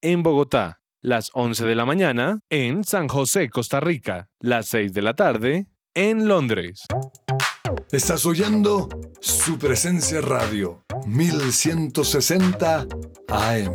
en Bogotá, las 11 de la mañana en San José, Costa Rica, las 6 de la tarde en Londres. Estás oyendo su presencia radio 1160 AM.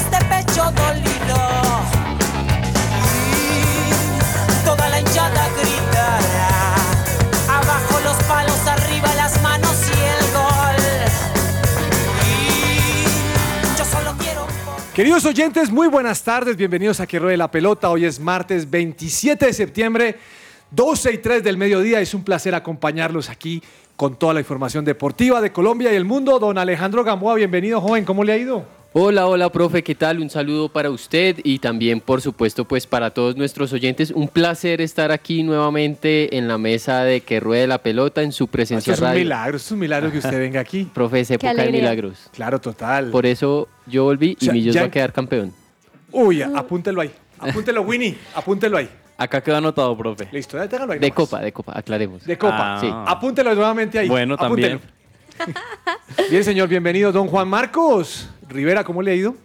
Queridos oyentes, muy buenas tardes. Bienvenidos a Que Ruede la Pelota. Hoy es martes 27 de septiembre, 12 y 3 del mediodía. Es un placer acompañarlos aquí con toda la información deportiva de Colombia y el mundo. Don Alejandro Gamboa, bienvenido, joven. ¿Cómo le ha ido? Hola, hola, profe, ¿qué tal? Un saludo para usted y también, por supuesto, pues para todos nuestros oyentes. Un placer estar aquí nuevamente en la mesa de Que Ruede la Pelota en su presencia Esto es un radio. milagro, esto es un milagro que usted venga aquí. Profe, es época de milagros. Claro, total. Por eso yo volví y sea, Millos ya- va a quedar campeón. Uy, apúntelo ahí. Apúntelo, Winnie. Apúntelo ahí. Acá quedó anotado, profe. Listo, ya ahí. De nomás. copa, de copa, aclaremos. De copa. Ah. Sí. Apúntelo nuevamente ahí. Bueno, también. Bien, señor, bienvenido. Don Juan Marcos Rivera, ¿cómo le ha ido?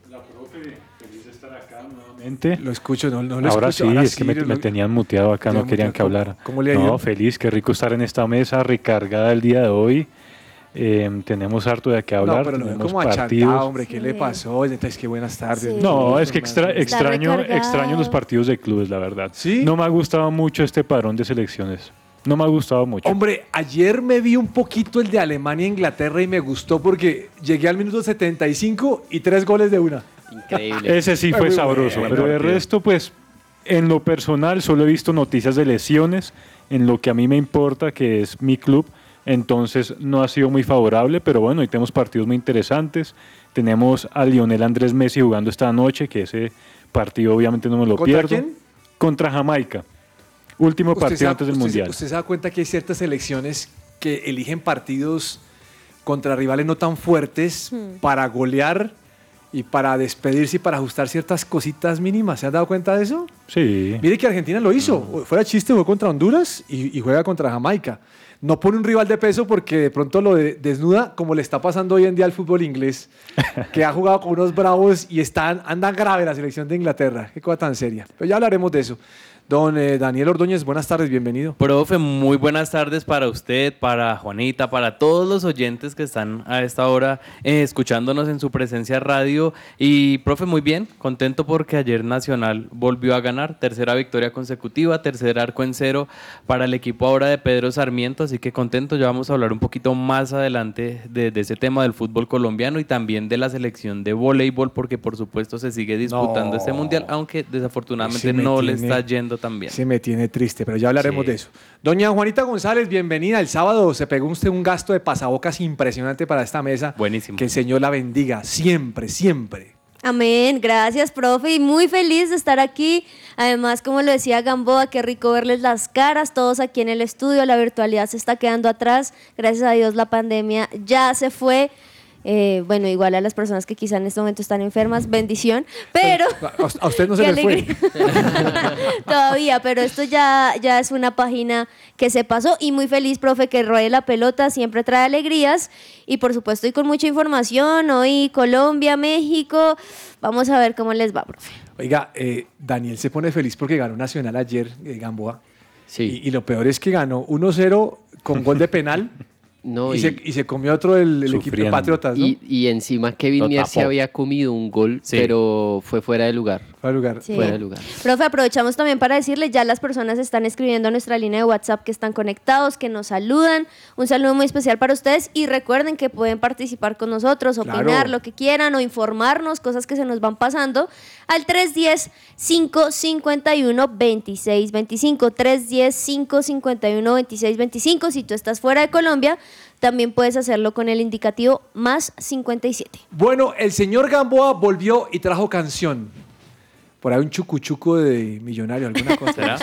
Nuevamente. Lo escucho, no, no lo ahora escucho. sí, es que me, lo- me tenían muteado acá, no querían muteado. que hablara. ¿Cómo le ha no, ido? feliz, qué rico estar en esta mesa recargada el día de hoy. Eh, tenemos harto de qué hablar, No, pero lo veo como achantado, partidos. hombre. ¿Qué le pasó? Entonces, qué buenas tardes. Sí. No, es que extra- extraño, extraño los partidos de clubes, la verdad. ¿Sí? No me ha gustado mucho este parón de selecciones. No me ha gustado mucho. Hombre, ayer me vi un poquito el de Alemania e Inglaterra y me gustó porque llegué al minuto 75 y tres goles de una. Increíble. Ese sí Fue sabroso, pero de partido. resto, pues, en lo personal solo he visto noticias de lesiones, en lo que a mí me importa, que es mi club, entonces no ha sido muy favorable, pero bueno, hoy tenemos partidos muy interesantes. Tenemos a Lionel Andrés Messi jugando esta noche, que ese partido obviamente no me lo ¿Contra pierdo. quién? Contra Jamaica. Último Usted partido se da- antes del usted- Mundial. Usted se da cuenta que hay ciertas selecciones que eligen partidos contra rivales no tan fuertes Hmm. para golear y para despedirse y para ajustar ciertas cositas mínimas. ¿Se han dado cuenta de eso? Sí. Mire que Argentina lo hizo. Fuera chiste, jugó contra Honduras y, y juega contra Jamaica. No pone un rival de peso porque de pronto lo de- desnuda, como le está pasando hoy en día al fútbol inglés, que ha jugado con unos bravos y están, andan grave la selección de Inglaterra. Qué cosa tan seria. Pero ya hablaremos de eso. Don eh, Daniel Ordóñez, buenas tardes, bienvenido. Profe, muy buenas tardes para usted, para Juanita, para todos los oyentes que están a esta hora eh, escuchándonos en su presencia radio. Y, profe, muy bien, contento porque ayer Nacional volvió a ganar, tercera victoria consecutiva, tercer arco en cero para el equipo ahora de Pedro Sarmiento, así que contento, ya vamos a hablar un poquito más adelante de, de ese tema del fútbol colombiano y también de la selección de voleibol, porque por supuesto se sigue disputando No. este mundial, aunque desafortunadamente no le está yendo tan bien. Se me tiene triste, pero ya hablaremos Sí. de eso. Doña Juanita González, bienvenida. El sábado se pegó usted un gasto de pasabocas impresionante para esta mesa. Buenísimo. Que el Señor la bendiga siempre, siempre. Amén, gracias, profe, y muy feliz de estar aquí. Además, como lo decía Gamboa, qué rico verles las caras, todos aquí en el estudio, la virtualidad se está quedando atrás. Gracias a Dios la pandemia ya se fue. Eh, bueno, igual a las personas que quizá en este momento están enfermas, bendición, pero... A, usted no se le fue. Todavía, pero esto ya, ya es una página que se pasó y muy feliz, profe, que Ruede la Pelota siempre trae alegrías y por supuesto y con mucha información, hoy Colombia, México, vamos a ver cómo les va, profe. Oiga, eh, Daniel se pone feliz porque ganó Nacional ayer, eh, Gamboa. Sí. Y, y lo peor es que ganó 1-0 con gol de penal. No, y, y- se, y se comió otro del, del equipo de Patriotas, ¿no? Y, y encima Kevin Mier se había comido un gol, Sí. pero fue fuera de lugar. Fuera de lugar. Sí. Fuera de lugar. Profe, aprovechamos también para decirle, ya las personas están escribiendo a nuestra línea de WhatsApp que están conectados, que nos saludan. Un saludo muy especial para ustedes y recuerden que pueden participar con nosotros, opinar Claro. lo que quieran o informarnos, cosas que se nos van pasando, al 310-551-2625. 310-551-2625. Si tú estás fuera de Colombia, también puedes hacerlo con el indicativo más 57. Bueno, el señor Gamboa volvió y trajo canción. Por ahí un chucuchuco de millonario, alguna cosa.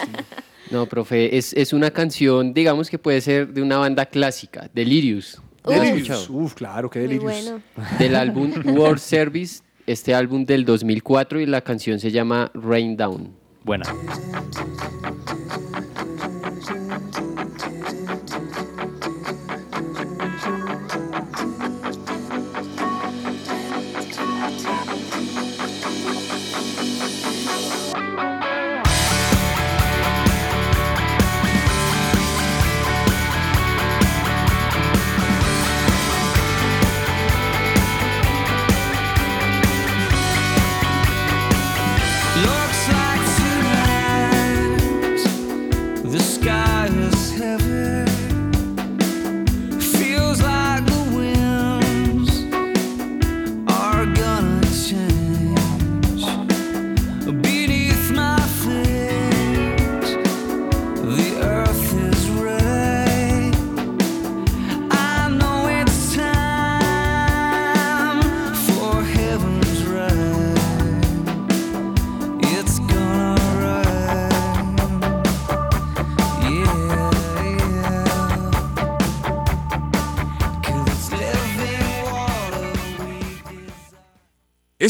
No, profe, es, es una canción, digamos que puede ser de una banda clásica, Delirious. ¿La has Delirious. escuchado? Uf, claro, qué Muy delirious. bueno. Del álbum World Service, este álbum del 2004 y la canción se llama Rain Down. Buena.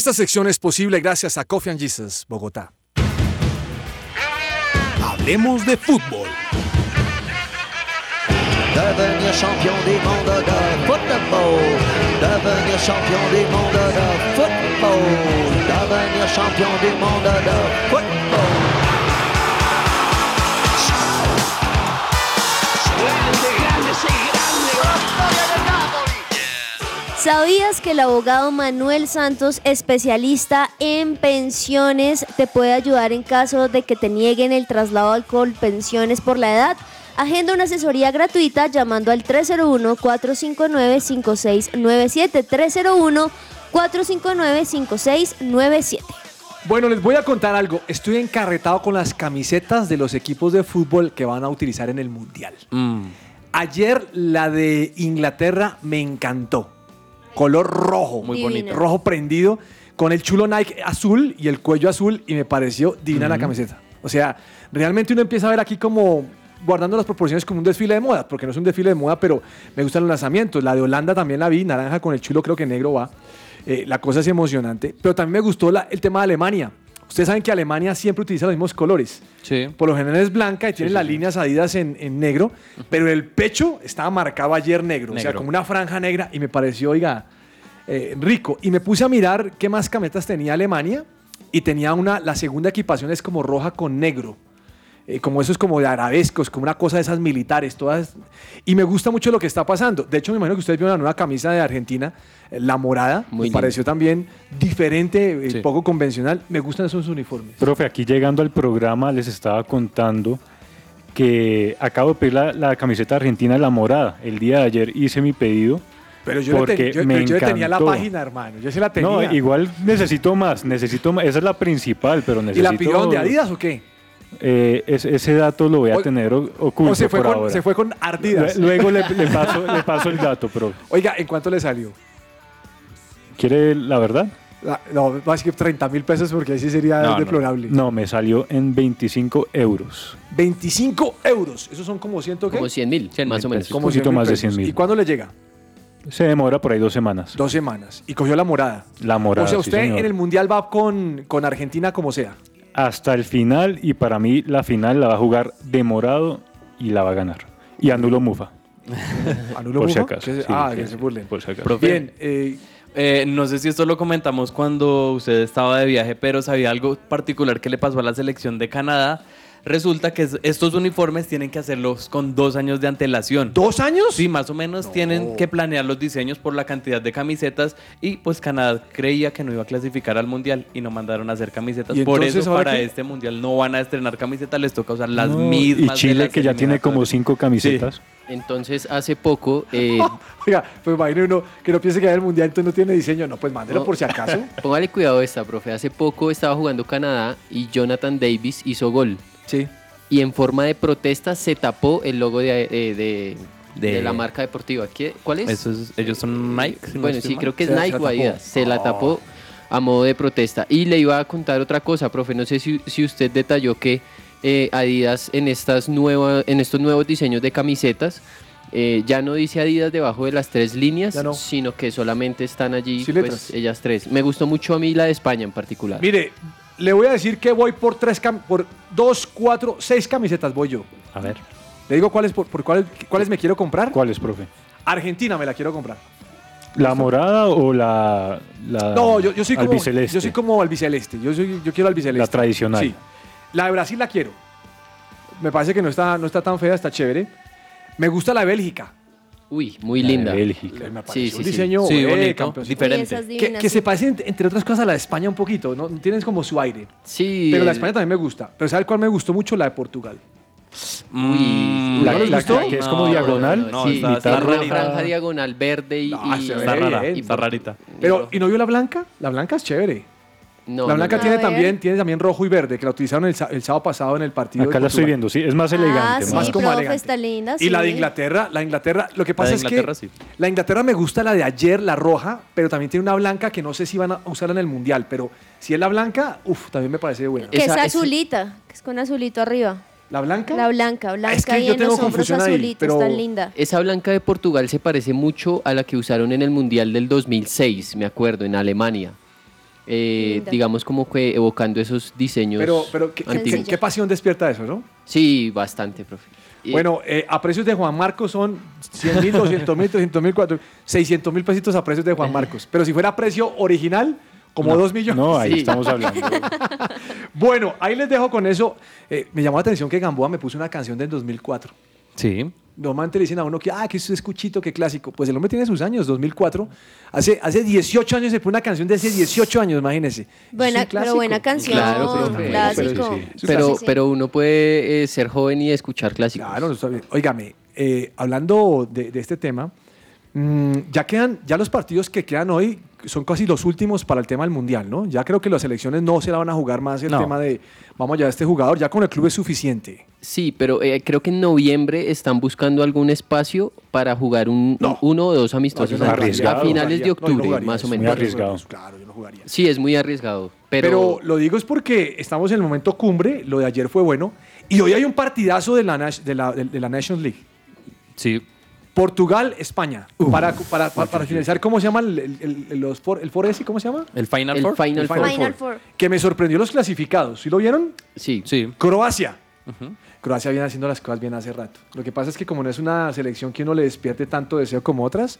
Esta sección es posible gracias a Coffee and Jesus, Bogotá. Hablemos de fútbol. Devenir champion du monde de football. Devenir champion du monde de football. Devenir champion du monde de football. ¿Sabías que el abogado Manuel Santos, especialista en pensiones, te puede ayudar en caso de que te nieguen el traslado al Colpensiones por la edad? Agenda una asesoría gratuita llamando al 301-459-5697. 301-459-5697. Bueno, les voy a contar algo. Estoy encarretado con las camisetas de los equipos de fútbol que van a utilizar en el Mundial. Mm. Ayer la de Inglaterra me encantó. Color rojo. Muy Divina. bonito. Rojo prendido, con el chulo Nike azul y el cuello azul y me pareció divina la camiseta. O sea, realmente uno empieza a ver aquí como guardando las proporciones como un desfile de moda, porque no es un desfile de moda, pero me gustan los lanzamientos. La de Holanda también la vi, naranja con el chulo creo que negro va. Eh, la cosa es emocionante. Pero también me gustó la- el tema de Alemania. Ustedes saben que Alemania siempre utiliza los mismos colores. Sí. Por lo general es blanca y tiene las líneas adidas en, en negro, pero el pecho estaba marcado ayer negro, o sea, Negro. como una franja negra y me pareció, oiga, eh, rico. Y me puse a mirar qué más camisetas tenía Alemania y tenía una, la segunda equipación es como roja con negro. Eh, como eso es como de arabescos, como una cosa de esas militares, todas. Y me gusta mucho lo que está pasando. De hecho, me imagino que ustedes vieron la nueva camisa de Argentina, eh, la morada. Muy me pareció también diferente, eh, Sí. poco convencional. Me gustan esos uniformes. Profe, aquí llegando al programa les estaba contando que acabo de pedir la, la camiseta argentina, la morada. El día de ayer hice mi pedido. Pero yo, le porque ten- yo- me pero yo le tenía la página, hermano. Yo se la tenía. No, igual necesito más, necesito más. Esa es la principal, pero ¿Y necesito... la pidió de Adidas o qué? Eh, es- ese dato lo voy a O- tener oculto O se fue, por con, ahora. se fue con Ardidas. Lue- Luego le, le paso, le paso el dato, profe. Oiga, ¿en cuánto le salió? ¿Quiere la verdad? La- no, más que 30 mil pesos porque ahí sí sería No, deplorable. No, me salió en 25 euros. 25 euros. Esos son como ciento qué? Como 100 mil, más o menos. Un poquito 100.000 más de pesos. 100 mil. ¿Y cuándo le llega? Se demora por ahí dos semanas. Dos semanas. Y cogió la morada. La morada, o sea, sí, usted señor. en el Mundial va con, con Argentina como sea. Hasta el final, y para mí la final la va a jugar de morado y la va a ganar. Y anulo Mufa. ¿Anulo por si Mufa? acaso. Se- sí, ah, que- que se burlen. Por si acaso. Profe, Bien, eh, eh, no sé si esto lo comentamos cuando usted estaba de viaje, pero sabía algo particular que le pasó a la selección de Canadá. Resulta que es- estos uniformes tienen que hacerlos con dos años de antelación. ¿Dos años? Sí, más o menos tienen que planear los diseños por la cantidad de camisetas y pues Canadá creía que no iba a clasificar al mundial y no mandaron a hacer camisetas. ¿Y Por entonces eso para qué? este mundial no van a estrenar camisetas, les toca usar las No, mismas. Y de Chile, las que ya tiene como cinco camisetas. Entonces, hace poco, eh, oiga, pues imagine uno que no piense que hay el Mundial entonces no tiene diseño. No, pues mándelo No. por si acaso. póngale cuidado a esta, profe. Hace poco estaba jugando Canadá y Jonathan Davis hizo gol. Sí. Y en forma de protesta se tapó el logo de, eh, de, De- de la marca deportiva. ¿Qué, ¿Cuál es? Eso es- ellos son Nike. si bueno, sí, mal. creo que es Se Nike se o la tapó. Adidas. Se la Oh. tapó a modo de protesta. Y le iba a contar otra cosa, profe. No sé si, si usted detalló que eh, Adidas en, estas nuevas, en estos nuevos diseños de camisetas eh, ya no dice Adidas debajo de las tres líneas, no. sino que solamente están allí Sí, pues, ellas tres. Me gustó mucho a mí la de España en particular. Mire, le voy a decir que voy por tres, cam- por dos, cuatro, seis camisetas voy yo. A ver. Le digo cuáles, por, por cuáles, cuáles me quiero comprar. ¿Cuál es, profe? Argentina me la quiero comprar. ¿La morada o la, la No, yo, yo soy como albiceleste? yo soy como albiceleste. Yo soy, yo quiero albiceleste. La tradicional. Sí. La de Brasil la quiero. Me parece que no está, no está tan fea, está chévere. Me gusta la de Bélgica. Uy, muy La de linda. Bélgica. Me Sí, un sí. diseño Sí, eh, bonito, diferente. Que, se parece, ent- entre otras cosas, a la de España un poquito. ¿no? Tienes como su aire. Sí. Pero la de España también me gusta. Pero ¿sabes cuál me gustó mucho? La de Portugal. Mm, La- ¿No les la gustó? que es como diagonal. no, sí, está- está una franja diagonal verde y, y- Está rara, bien. está rarita. Pero, ¿y no vio la blanca? La blanca es chévere. No, la blanca no. tiene también, tiene también rojo y verde, que la utilizaron el, el sábado pasado en el partido. Acá de la estoy viendo, sí. Es más Ah, elegante. sí, más como profe, elegante. está linda. Y la de. Inglaterra, la Inglaterra, lo que pasa es Inglaterra, que sí. la Inglaterra me gusta la de ayer, la roja, pero también tiene una blanca que no sé si van a usarla en el mundial, pero si es la blanca, uff, también me parece buena. Que Esa- es azulita, que es con azulito arriba. ¿La blanca? La blanca, blanca Es que y yo en tengo los hombros confusión ahí, azulito, pero- está linda. Esa blanca de Portugal se parece mucho a la que usaron en el Mundial del 2006, me acuerdo, en Alemania. Eh, digamos como que evocando esos diseños. Pero, pero ¿qué, pasión despierta eso, no? Sí, bastante, profe. Bueno, eh, a precios de Juan Marcos son 100 mil, 200 mil, 300 mil, 600 mil pesitos a precios de Juan Marcos. Pero si fuera a precio original, como 2 millones. No, ahí Sí. estamos hablando. Bueno, ahí les dejo con eso. Eh, me llamó la atención que Gamboa me puso una canción del 2004. Sí. Normalmente le dicen a uno que, ah, que es cuchito, que clásico. Pues el hombre tiene sus años, 2004. Hace, hace 18 años se pone una canción de hace 18 años, imagínense. Buena, pero clásico. buena canción, Claro, profe. clásico. Pero sí, sí. pero, Sí, sí. pero uno puede eh, ser joven y escuchar clásicos. Claro, está bien. Óigame, eh, hablando de, de este tema, mm, ya quedan, ya los partidos que quedan hoy son casi los últimos para el tema del mundial, ¿no? Ya creo que las elecciones no se la van a jugar más el No. tema de vamos ya a este jugador, ya con el club es suficiente. Sí, pero eh, creo que en noviembre están buscando algún espacio para jugar un, No. uno o dos amistosos No, a finales de octubre, jugaría más o menos. Muy arriesgado. Claro, yo no jugaría. Sí, es muy arriesgado, Pero, pero, lo digo es porque estamos en el momento cumbre, lo de ayer fue bueno, y hoy hay un partidazo de la, Nash- de la, de- de la Nations League. Sí. Portugal, España. Para, para, para, para finalizar, ¿cómo se llama el, el, el, los for- el? ¿Cómo se llama? El Final El Four. Final El Four. Final Four. Que me sorprendió los clasificados. ¿Sí lo vieron? Sí. Sí. Croacia. Croacia viene haciendo las cosas bien hace rato. Lo que pasa es que como no es una selección que uno le despierte tanto deseo como otras,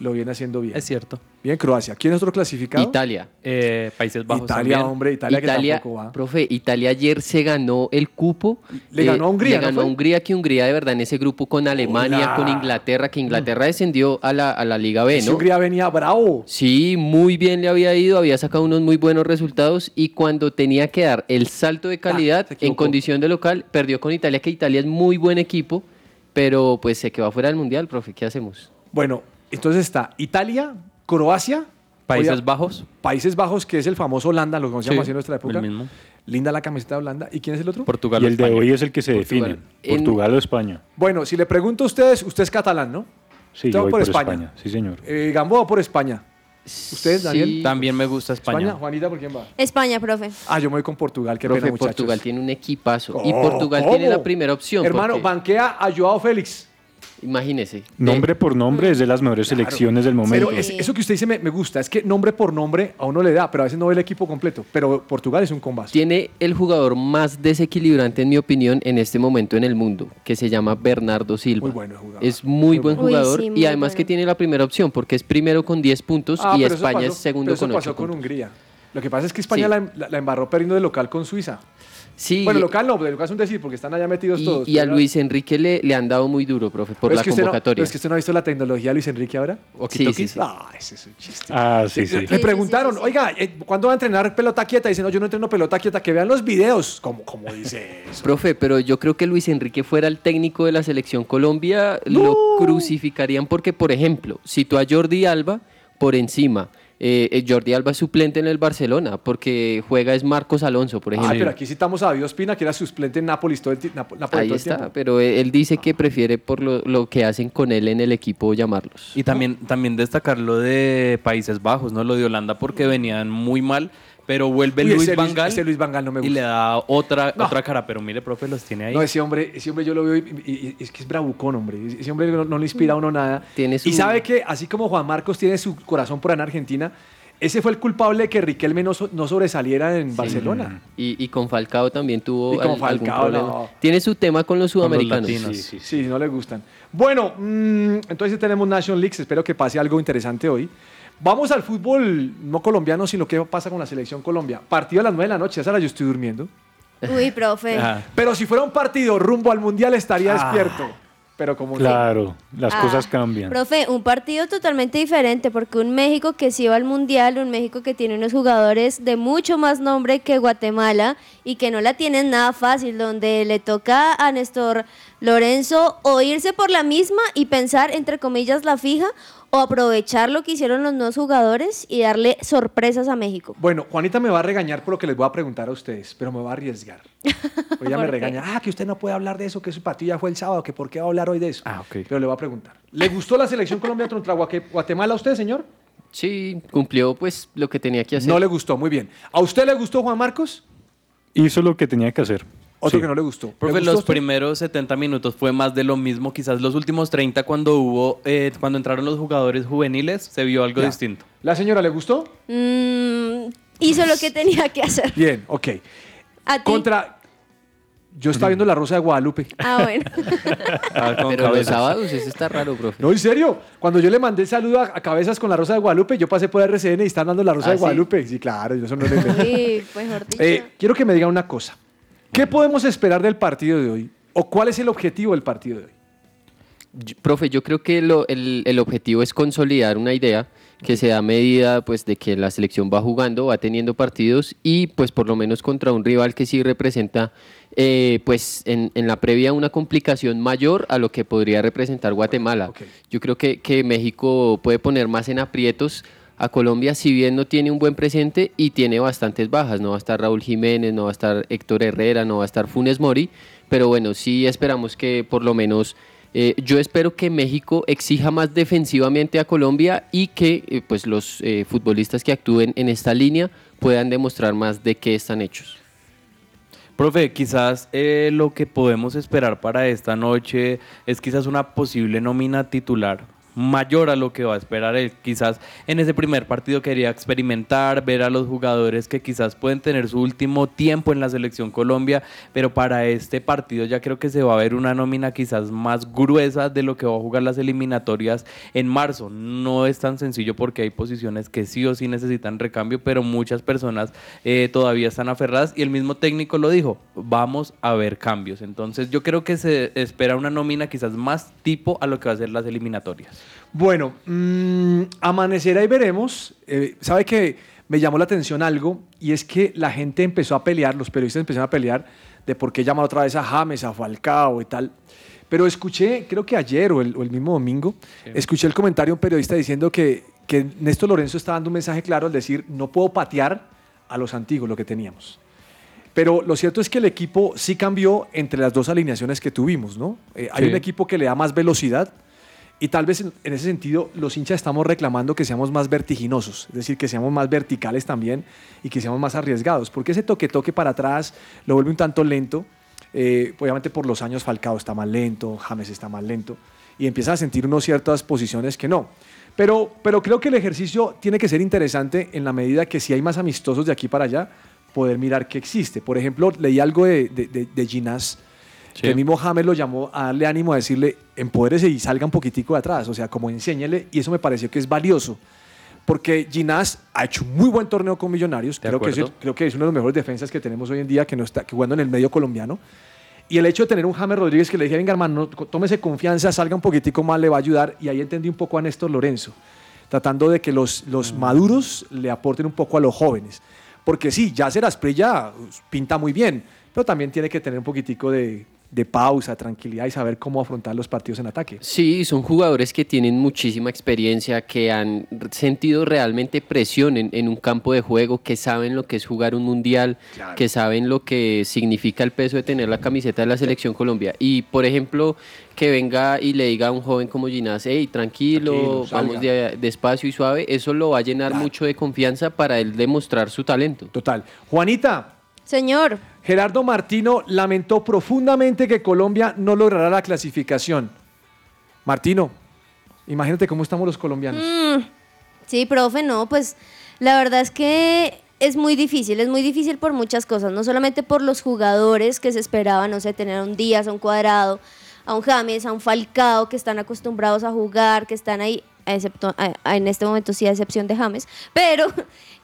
lo viene haciendo bien. Es cierto. Bien, Croacia. ¿Quién es otro clasificado? Italia. Eh, Países Bajos Italia, también. hombre, Italia, que Italia, tampoco va. profe, Italia ayer se ganó el cupo. Eh, Le ganó a Hungría, Le ¿no ganó a? Hungría, que Hungría de verdad en ese grupo con Alemania, Hola. con Inglaterra, que Inglaterra descendió a la, a la Liga B, ¿no? Hungría venía bravo. Sí, muy bien le había ido, había sacado unos muy buenos resultados y cuando tenía que dar el salto de calidad Ah, se en condición de local, perdió con Italia, que Italia es muy buen equipo, pero pues se quedó fuera del Mundial, profe, ¿qué hacemos? Bueno, entonces está Italia, Croacia, Países Oiga, Bajos. Países Bajos, que es el famoso Holanda, lo conocíamos Sí, así en nuestra época. el mismo. Linda la camiseta de Holanda. ¿Y quién es el otro? Portugal. Y el de hoy es el que se Portugal. define. En- Portugal o España. Bueno, si le pregunto a ustedes, usted es catalán, ¿no? Sí, yo voy por por España. España. Sí, señor. Eh, Gamboa por España. ¿Ustedes, Sí, Daniel? También me gusta España. España. Juanita, ¿por quién va? España, profe. Ah, yo me voy con Portugal. Qué profe, pena, muchachos. Portugal tiene un equipazo y Portugal ¿cómo? tiene la primera opción. Hermano, porque- banquea a Joao Félix. Imagínese. Nombre por nombre es de las mejores selecciones del momento. Pero es- eso que usted dice me, me gusta. Es que nombre por nombre a uno le da, pero a veces no ve el equipo completo. Pero Portugal es un combazo. Tiene el jugador más desequilibrante, en mi opinión, en este momento en el mundo, que se llama Bernardo Silva. Muy bueno jugador. Es muy, buen. Uy, jugador sí, muy y además bueno. que tiene la primera opción, porque es primero con 10 puntos Ah, y España pasó- es segundo pero eso con pasó 8 con puntos. Hungría. Lo que pasa es que España Sí. la, la- la embarró perdiendo de local con Suiza. Sí, Bueno, local no, de local es un decir, porque están allá metidos y, todos. y a pero- Luis Enrique le, le han dado muy duro, profe, por pero la es que usted no- convocatoria. pero es que usted no ha visto la tecnología de Luis Enrique ahora. Sí, sí, sí. Ah, ese es un chiste. Ah, sí, sí. Le sí, preguntaron, sí, sí. oiga, eh, ¿cuándo va a entrenar pelota quieta? Dice, no, yo no entreno pelota quieta, que vean los videos. ¿Cómo, cómo dice eso? Profe, pero yo creo que Luis Enrique fuera el técnico de la selección Colombia, lo crucificarían porque, por ejemplo, citó a Jordi Alba por encima. Eh, eh, Jordi Alba es suplente en el Barcelona porque juega es Marcos Alonso, por Ay, ejemplo. pero aquí citamos a David Ospina, que era suplente en Nápoles todo el, Napoli Ahí todo el está, tiempo. pero él él dice que prefiere por lo, lo que hacen con él en el equipo llamarlos. Y también, también destacar lo de Países Bajos, ¿no? Lo de Holanda porque venían muy mal, pero vuelve Uy, Luis ese Van Gaal ese Luis Van Gaal no me y gusta. le da otra, No. otra cara. Pero mire, profe, los tiene ahí. No, ese hombre, ese hombre yo lo veo y, y- y es que es bravucón, hombre. Ese hombre no, no le inspira a uno nada. Tiene su- Y sabe que, así como Juan Marcos tiene su corazón por en Argentina, ese fue el culpable de que Riquelme no, so- no sobresaliera en Barcelona. Y, y con Falcao también tuvo Y con al- Falcao, problema. no. Tiene su tema con los sudamericanos. Sí, sí, sí. Sí, no le gustan. Bueno, mm, entonces tenemos National Leagues. Espero que pase algo interesante hoy. Vamos al fútbol no colombiano, sino qué pasa con la selección Colombia. Partido a las 9 de la noche, esa hora yo estoy durmiendo. Uy, profe. Ajá. Pero si fuera un partido rumbo al Mundial estaría Ah. despierto. Pero como Claro, las Ah, cosas cambian. Profe, un partido totalmente diferente porque un México que sí va al Mundial, un México que tiene unos jugadores de mucho más nombre que Guatemala y que no la tienen nada fácil, donde le toca a Néstor Lorenzo o irse por la misma y pensar, entre comillas, la fija o aprovechar lo que hicieron los nuevos jugadores y darle sorpresas a México. Bueno, Juanita me va a regañar por lo que les voy a preguntar a ustedes, pero me va a arriesgar. Porque ella me regaña, ah, que usted no puede hablar de eso, que su partido ya fue el sábado, que por qué va a hablar hoy de eso. Ah, ok. Pero le voy a preguntar. ¿Le gustó la selección Colombia contra Guatemala a usted, señor? Sí, cumplió pues lo que tenía que hacer. No le gustó, muy bien. ¿A usted le gustó Juan Marcos? Hizo lo que tenía que hacer. Otro Sí. que no le gustó. ¿Le Profe, gustó los usted? primeros 70 minutos fue más de lo mismo. Quizás los últimos 30 cuando hubo, eh, cuando entraron los jugadores juveniles, se vio algo Ya. distinto. ¿La señora le gustó? Mm, hizo lo que tenía que hacer. Bien, ok. A ti. Contra... Yo estaba viendo La Rosa de Guadalupe. Ah, bueno. Ah, con Pero los cabezas. sábados, eso está raro, profe. No, en serio. Cuando yo le mandé el saludo a, a Cabezas con La Rosa de Guadalupe, yo pasé por RCN y están dando La Rosa ¿Ah, de? Guadalupe. Sí, claro, yo eso no lo inventé. Sí, dicho. Eh, quiero que me digan una cosa. ¿Qué podemos esperar del partido de hoy? ¿O cuál es el objetivo del partido de hoy? Yo- Profe, yo creo que lo- el, el objetivo es consolidar una idea que se da medida pues de que la selección va jugando, va teniendo partidos y pues por lo menos contra un rival que sí representa eh, pues en, en la previa una complicación mayor a lo que podría representar Guatemala. Yo creo que, que México puede poner más en aprietos a Colombia, si bien no tiene un buen presente y tiene bastantes bajas. No va a estar Raúl Jiménez, no va a estar Héctor Herrera, no va a estar Funes Mori, pero bueno, sí esperamos que por lo menos... eh, yo espero que México exija más defensivamente a Colombia y que eh, pues los eh, futbolistas que actúen en esta línea puedan demostrar más de qué están hechos. Profe, quizás lo que podemos esperar para esta noche es quizás una posible nómina titular mayor a lo que va a esperar él. Quizás en ese primer partido quería experimentar, ver a los jugadores que quizás pueden tener su último tiempo en la selección Colombia, pero para este partido ya creo que se va a ver una nómina quizás más gruesa de lo que va a jugar las eliminatorias en marzo. No es tan sencillo porque hay posiciones que sí o sí necesitan recambio, pero muchas personas eh, todavía están aferradas y el mismo técnico lo dijo, vamos a ver cambios. Entonces yo creo que se espera una nómina quizás más tipo a lo que va a ser las eliminatorias. Bueno, mm, amanecerá y veremos. Eh, ¿Sabe que me llamó la atención algo? Y es que la gente empezó a pelear, los periodistas empezaron a pelear de por qué llamar otra vez a James, a Falcao y tal. Pero escuché, creo que ayer o el, o el mismo domingo, escuché el comentario de un periodista diciendo que, que Néstor Lorenzo está dando un mensaje claro al decir, no puedo patear a los antiguos, lo que teníamos. Pero lo cierto es que el equipo sí cambió entre las dos alineaciones que tuvimos, ¿no? Eh, hay Sí. un equipo que le da más velocidad y tal vez en, ese sentido los hinchas estamos reclamando que seamos más vertiginosos, es decir, que seamos más verticales también y que seamos más arriesgados, porque ese toque-toque para atrás lo vuelve un tanto lento. Eh, obviamente por los años Falcao está más lento, James está más lento y empieza a sentir unos ciertas posiciones que no. Pero, pero creo que el ejercicio tiene que ser interesante en la medida que si hay más amistosos de aquí para allá, poder mirar qué existe. Por ejemplo, leí algo de, de, de, de Ginás, que el mismo James lo llamó a darle ánimo a decirle, empodérese y salga un poquitico de atrás, o sea, como enséñale, y eso me pareció que es valioso. Porque Ginás ha hecho un muy buen torneo con Millonarios, creo que, es, creo que es uno de los mejores defensas que tenemos hoy en día, que, no está, que jugando en el medio colombiano. Y el hecho de tener un James Rodríguez que le dijera, venga hermano, no, tómese confianza, salga un poquitico más, le va a ayudar. Y ahí entendí un poco a Néstor Lorenzo, tratando de que los, los maduros le aporten un poco a los jóvenes. Porque sí, ya Asprilla pinta muy bien, pero también tiene que tener un poquitico de, de pausa, tranquilidad y saber cómo afrontar los partidos en ataque. Sí, son jugadores que tienen muchísima experiencia, que han sentido realmente presión en, en un campo de juego, que saben lo que es jugar un mundial, Claro. que saben lo que significa el peso de tener la camiseta de la selección Colombia. Y por ejemplo, que venga y le diga a un joven como Ginás, hey, tranquilo, Tranquilo, salga". vamos de- despacio y suave, eso lo va a llenar mucho de confianza para él demostrar su talento. Total. Juanita. Señor. Gerardo Martino lamentó profundamente que Colombia no logrará la clasificación. Martino, imagínate cómo estamos los colombianos. Mm, sí, profe, no, pues la verdad es que es muy difícil, es muy difícil por muchas cosas, no solamente por los jugadores que se esperaban, no sé, tener a un Díaz, a un Cuadrado, a un James, a un Falcao, que están acostumbrados a jugar, que están ahí, excepto, en este momento sí a excepción de James, pero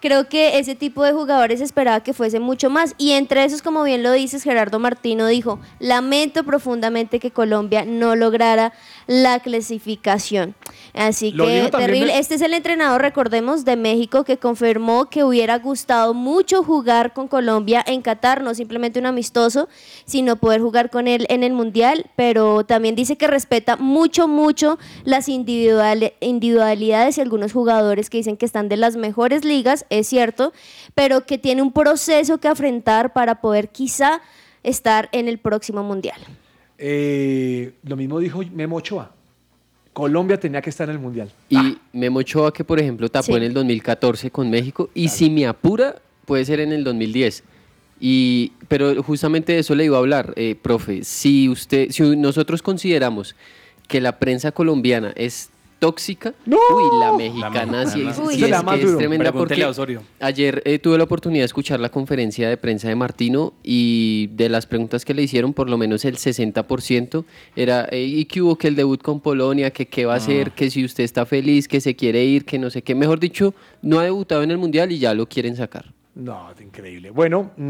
creo que ese tipo de jugadores esperaba que fuese mucho más. Y entre esos, como bien lo dices, Gerardo Martino dijo, lamento profundamente que Colombia no lograra la clasificación. Así Lo que terrible. de- Este es el entrenador, recordemos, de México que confirmó que hubiera gustado mucho jugar con Colombia en Qatar, no simplemente un amistoso, sino poder jugar con él en el Mundial, pero también dice que respeta mucho, mucho las individual- individualidades y algunos jugadores que dicen que están de las mejores ligas, es cierto, pero que tiene un proceso que afrontar para poder quizá estar en el próximo Mundial. Eh, lo mismo dijo Memo Ochoa. Colombia tenía que estar en el Mundial. Y Memo Ochoa, que por ejemplo tapó Sí. en el 2014 con México, y si me apura, puede ser en el 2010. Y, pero justamente de eso le iba a hablar, eh, profe. Si, usted, si nosotros consideramos que la prensa colombiana es tóxica, uy, la mexicana sí es, Uy. sí es que es tremenda Pregúntele porque ayer eh, tuve la oportunidad de escuchar la conferencia de prensa de Martino y de las preguntas que le hicieron, por lo menos el 60% era, eh, ¿y qué hubo que el debut con Polonia? que qué va a hacer? Que si usted está feliz, que se quiere ir, que no sé qué. Mejor dicho, no ha debutado en el Mundial y ya lo quieren sacar. No, increíble. Bueno, mm,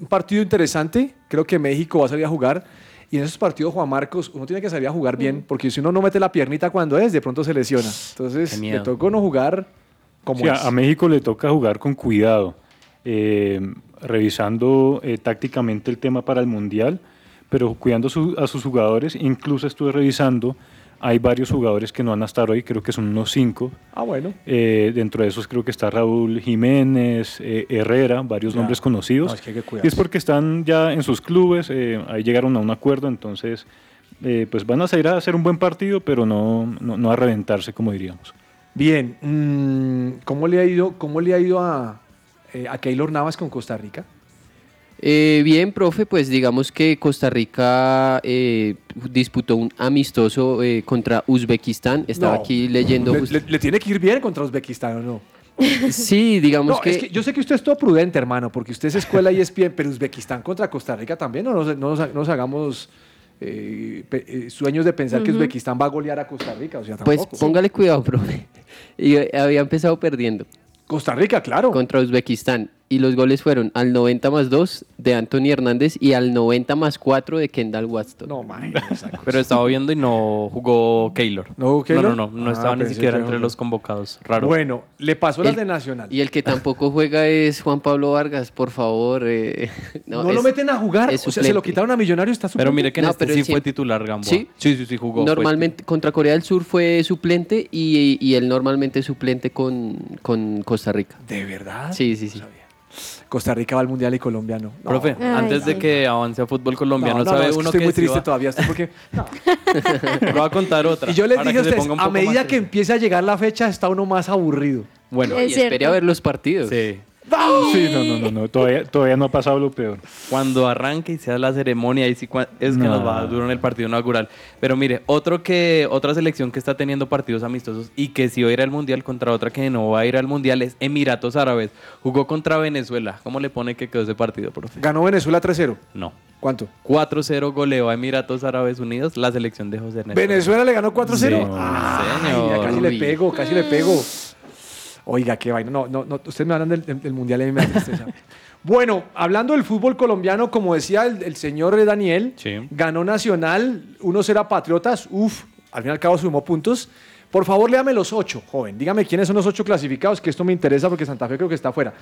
un partido interesante. Creo que México va a salir a jugar. Y en esos partidos, Juan Marcos, uno tiene que salir a jugar bien, porque si uno no mete la piernita cuando es, de pronto se lesiona. Entonces, le toca uno jugar como Sí, a- es. a, México le toca jugar con cuidado, eh, revisando eh, tácticamente el tema para el Mundial, pero cuidando su- a sus jugadores. Incluso estuve revisando, hay varios jugadores que no van a estar hoy, creo que son unos cinco. Ah, bueno. Eh, dentro de esos creo que está Raúl Jiménez, eh, Herrera, varios Ya. nombres conocidos. No, es que hay que y es porque están ya en sus clubes, eh, ahí llegaron a un acuerdo, entonces pues van a salir a hacer un buen partido, pero no, no, no a reventarse, como diríamos. Bien, mm, ¿cómo le ha ido, cómo le ha ido a, a Keylor Navas con Costa Rica? Eh, bien, profe, pues digamos que Costa Rica eh, disputó un amistoso eh, contra Uzbekistán. Estaba No. aquí leyendo. Le, just- le- le tiene que ir bien contra Uzbekistán, ¿o no? Sí, digamos No, que, es que yo sé que usted es todo prudente, hermano, porque usted es escuela y es bien, pero Uzbekistán contra Costa Rica también, no nos, no nos- no nos hagamos eh, eh, sueños de pensar que. Uzbekistán va a golear a Costa Rica, o sea, Pues tampoco. póngale cuidado, profe. Y había empezado perdiendo. Costa Rica, claro. Contra Uzbekistán. Y los goles fueron al 90 más 2 de Anthony Hernández y al 90 más 4 de Kendall Watson. No, man. Pero estaba viendo y no jugó Keylor. ¿No jugó Keylor? No, no, no, no Ah, estaba ni siquiera entre los convocados. Raro. Bueno, le pasó las El- de Nacional. Y el que tampoco juega es Juan Pablo Vargas, por favor. eh, No, es- lo meten a jugar, o sea, se lo suplente. quitaron a Millonario, está Pero mire que en No, este pero sí fue titular Gamboa. ¿Sí? sí, sí, sí jugó. fue- Normalmente contra Corea del Sur fue suplente y, y él normalmente es suplente con, con Costa Rica. ¿De verdad? Sí, sí, sí. Costa Rica va al Mundial y colombiano. No. Profe, antes de que avance a fútbol colombiano, No, no, ¿sabe no, es que uno estoy que muy triste va- todavía, estoy porque Le voy a contar otra. Y yo les dije a ustedes, a medida que empiece a llegar la fecha, está uno más aburrido. Bueno, y espere a ver los partidos. Sí. Sí, no, no, no, no, todavía, todavía no ha pasado lo peor. Cuando arranque y sea la ceremonia, ahí sí cua- es que No. nos va a durar en el partido inaugural. Pero mire, otro que, otra selección que está teniendo partidos amistosos y que sí va a ir al Mundial contra otra que no va a ir al Mundial es Emiratos Árabes. Jugó contra Venezuela. ¿Cómo le pone que quedó ese partido, profe? Ganó Venezuela 3-0. No. ¿Cuánto? 4-0 goleó a Emiratos Árabes Unidos la selección de José Ernesto. Venezuela le ganó 4-0. Sí, Ay, señor. ya casi le pego, casi le pego. Oiga, qué vaina. No, no, no. Ustedes me hablan del, mundial y me. Bueno, hablando del fútbol colombiano, como decía el, el señor Daniel, ganó Nacional, unos era Patriotas, uf, al fin y al cabo sumó puntos. Por favor, léame los ocho, joven. Dígame quiénes son los ocho clasificados, que esto me interesa porque Santa Fe creo que está afuera.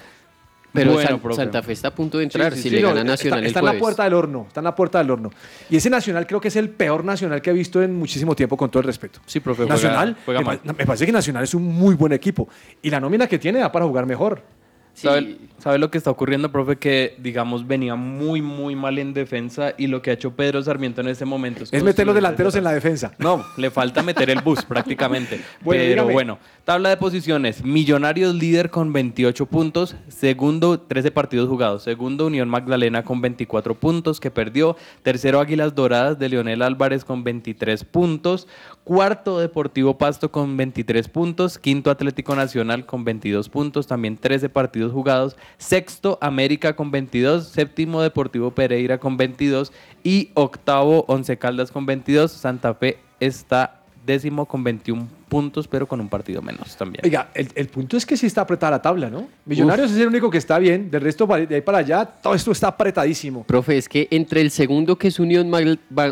Pero Bueno, San-. Santa Fe está a punto de entrar Sí, sí, si sí, le no, gana está- Nacional está, el en la puerta del horno, está en la puerta del horno. Y ese Nacional creo que es el peor Nacional que he visto en muchísimo tiempo, con todo el respeto. Sí, profe, Nacional, juega me, mal. pa- me parece que Nacional es un muy buen equipo. Y la nómina que tiene da para jugar mejor. ¿Sabe, sabe lo que está ocurriendo, profe? Que, digamos, venía muy, muy mal en defensa y lo que ha hecho Pedro Sarmiento en este momento es... Es meter los delanteros en la defensa. No, le falta meter el bus prácticamente. Bueno, Pero dígame. bueno, tabla de posiciones. Millonarios líder con 28 puntos. Segundo, 13 partidos jugados. Segundo, Unión Magdalena con 24 puntos que perdió. Tercero, Águilas Doradas de Leonel Álvarez con 23 puntos. Cuarto, Deportivo Pasto con 23 puntos. Quinto, Atlético Nacional con 22 puntos. También 13 partidos jugados. Sexto, América con 22. Séptimo, Deportivo Pereira con 22. Y octavo, Once Caldas con 22. Santa Fe está décimo con 21 puntos, pero con un partido menos también. Oiga, el, el punto es que sí está apretada la tabla, ¿no? Millonarios es el único que está bien. Del resto, de ahí para allá, todo esto está apretadísimo. Profe, es que entre el segundo que es Unión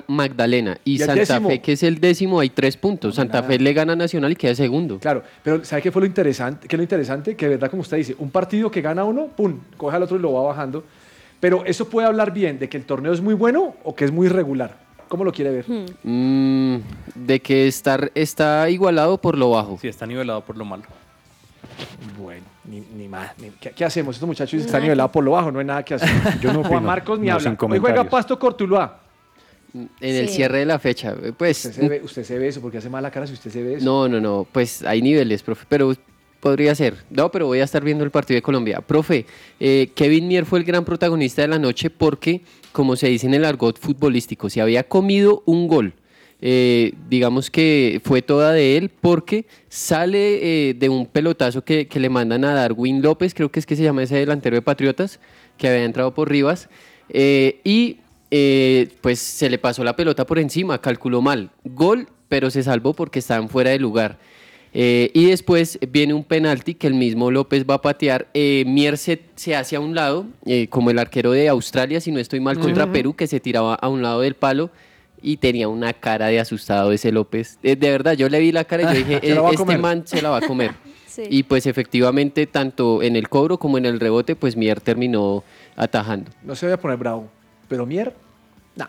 Magdalena y, Santa décimo. Fe que es el décimo hay tres puntos. Santa nada. Fe le gana a Nacional y queda segundo. Claro, pero ¿sabe qué fue lo interesante? ¿Qué es lo interesante? Que de verdad, como usted dice, un partido que gana uno, pum, coge al otro y lo va bajando. Pero eso puede hablar bien de que el torneo es muy bueno o que es muy irregular. ¿Cómo lo quiere ver? Mm, de que está, está igualado por lo bajo. Sí, está nivelado por lo malo. Bueno, ni, ni más. ni- ¿qué, qué hacemos? Estos muchachos están nivelados por lo bajo, no hay nada que hacer. Yo no Juan. Marcos ni No, habla. sin Hoy juega comentarios. Pasto Cortuluá. En el Sí. cierre de la fecha, eh, pues... Usted se, ve, usted se ve eso porque hace mala cara si usted se ve eso. No, no, no, pues hay niveles, profe, pero podría ser. No, pero voy a estar viendo el partido de Colombia. Profe, eh, Kevin Mier fue el gran protagonista de la noche porque, como se dice en el argot futbolístico, se había comido un gol. Eh, digamos que fue toda de él porque sale eh, de un pelotazo que, le mandan a Darwin López, creo que es que se llama ese delantero de Patriotas, que había entrado por Rivas, eh, y eh, pues se le pasó la pelota por encima, calculó mal. Gol, pero se salvó porque estaban fuera de lugar. Eh, y después viene un penalti que el mismo López va a patear. Eh, Mier se, se hace a un lado, eh, como el arquero de Australia, si no estoy mal, contra. Perú, que se tiraba a un lado del palo y tenía una cara de asustado ese López. Eh, de verdad, yo le vi la cara y yo dije, este comer". man se la va a comer. Sí. Y pues efectivamente, tanto en el cobro como en el rebote, pues Mier terminó atajando. No se voy a poner bravo. Pero Mier, no.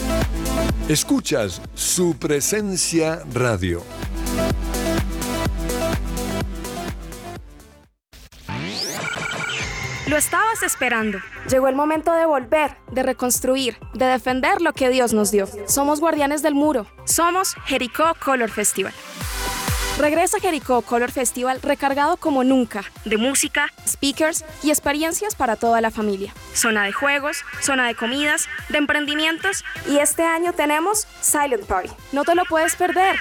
Escuchas su presencia radio. Lo estabas esperando. Llegó el momento de volver, de reconstruir, de defender lo que Dios nos dio. Somos guardianes del muro. Somos Jericó Color Festival. Regresa Jericó Color Festival recargado como nunca, De música, speakers y experiencias para toda la familia. zona de juegos, zona de comidas, de emprendimientos. Y este año tenemos Silent Party. No te lo puedes perder.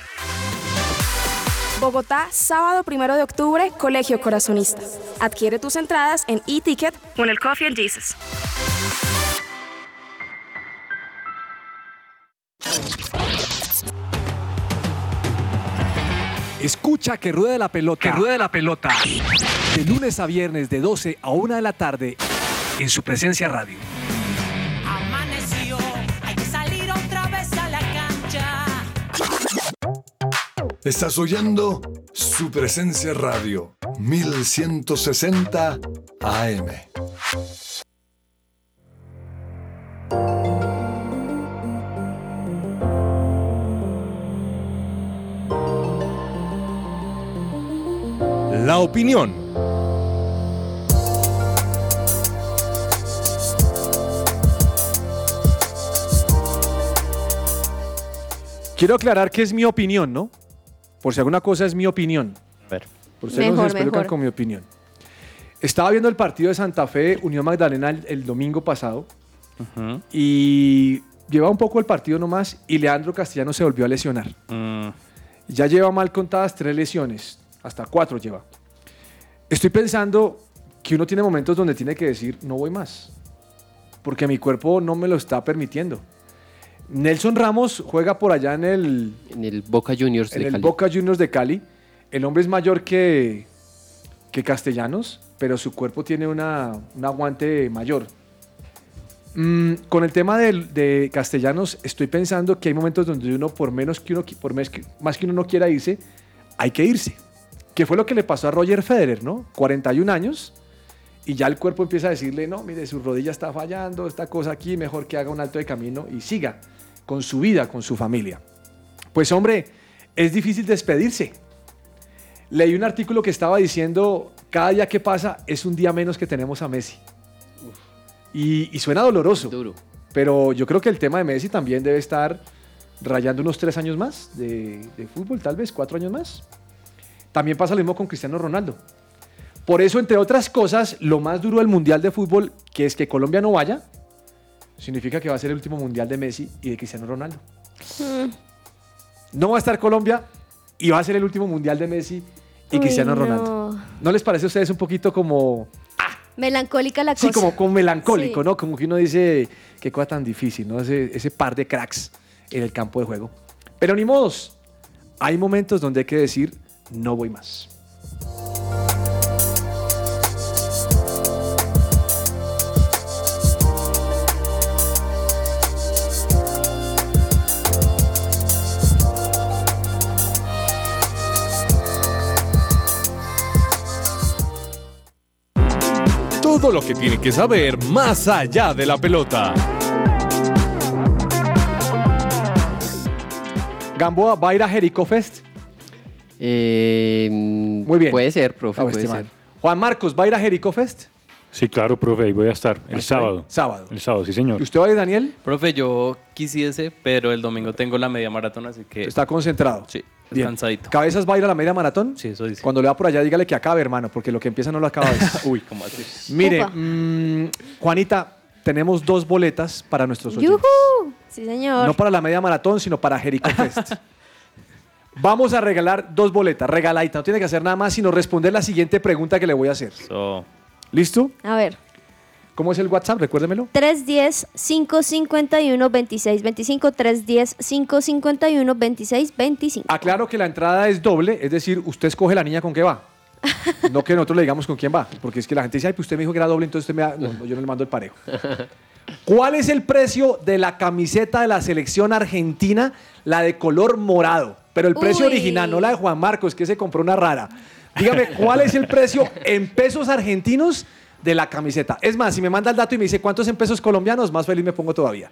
Bogotá, sábado 1 de octubre, Colegio Corazonista. Adquiere tus entradas en e-ticket con el Coffee and Jesus. Escucha que ruede la pelota. Que ruede la pelota. De lunes a viernes de 12 a 1 de la tarde en su presencia radio. Amaneció, hay que salir otra vez a la cancha. Estás oyendo su presencia radio 1160 AM. La opinión. Quiero aclarar que es mi opinión, ¿no? Por si alguna cosa es mi opinión. Por si no se con mi opinión. Estaba viendo el partido de Santa Fe, Unión Magdalena, el, el domingo pasado. Y lleva un poco el partido nomás y Leandro Castellano se volvió a lesionar. Mm, Ya lleva mal contadas tres lesiones, hasta cuatro lleva. Estoy pensando que uno tiene momentos donde tiene que decir, no voy más, porque mi cuerpo no me lo está permitiendo. Nelson Ramos juega por allá en el, En el Boca Juniors en de el Cali. Boca Juniors de Cali. El hombre es mayor que, que Castellanos, pero su cuerpo tiene una, un aguante mayor. Mm, con el tema de, Castellanos, estoy pensando que hay momentos donde uno, por menos que uno, por que- más que uno no quiera irse, hay que irse. Que fue lo que le pasó a Roger Federer, ¿no? 41 años y ya el cuerpo empieza a decirle, no, mire, su rodilla está fallando, esta cosa aquí, mejor que haga un alto de camino y siga con su vida, con su familia. Pues hombre, es difícil despedirse. Leí un artículo que estaba diciendo, cada día que pasa es un día menos que tenemos a Messi. Y, y suena doloroso. Pero yo creo que el tema de Messi también debe estar rayando unos tres años más de, de fútbol, tal vez cuatro años más. También pasa lo mismo con Cristiano Ronaldo. Por eso, entre otras cosas, lo más duro del Mundial de Fútbol, que es que Colombia no vaya, significa que va a ser el último Mundial de Messi y de Cristiano Ronaldo. No va a estar Colombia y va a ser el último Mundial de Messi y Uy, Cristiano no. Ronaldo. ¿No les parece a ustedes un poquito como, Melancólica la cosa. sí, como, como melancólico, Sí. ¿no? Como que uno dice, qué cosa tan difícil, ¿no? Ese, ese par de cracks en el campo de juego. Pero ni modos, hay momentos donde hay que decir, no voy más. Todo lo que tiene que saber más allá de la pelota. Gamboa, ¿va a ir a Jericho Fest? Muy bien. Puede ser, profe, puede este ser. Juan Marcos, ¿va a ir a Jericho Fest? Sí, claro, profe, ahí voy a estar. El sábado. Sábado. El sábado, sí, señor. ¿Y usted va a ir, Daniel? Profe, yo quisiese, pero el domingo tengo la media maratón, así que... Está concentrado. Sí, Bien. cansadito. ¿Cabezas va a ir a la media maratón? Sí, eso dice. Cuando le va por allá, dígale que acabe, hermano, porque lo que empieza no lo acaba. Uy, ¿cómo así? Mire, mm, Juanita, tenemos dos boletas para nuestros oyentes. ¡Yujú! Sí, señor. No para la media maratón, sino para Jericho Fest. Vamos a regalar dos boletas, regaladita. No tiene que hacer nada más, sino responder la siguiente pregunta que le voy a hacer. ¿Listo? A ver. ¿Cómo es el WhatsApp? Recuérdemelo. 310-551-2625. 310-551-2625. Aclaro que la entrada es doble, es decir, usted escoge la niña con que va. No que nosotros le digamos con quién va, porque es que la gente dice, ay, pues usted me dijo que era doble, entonces usted me da... No, no, yo no le mando el parejo. ¿Cuál es el precio de la camiseta de la selección argentina, la de color morado? Pero el precio Uy. original, no la de Juan Marcos, que se compró una rara. Dígame, ¿cuál es el precio en pesos argentinos de la camiseta? Es más, si me manda el dato y me dice cuántos en pesos colombianos, más feliz me pongo todavía.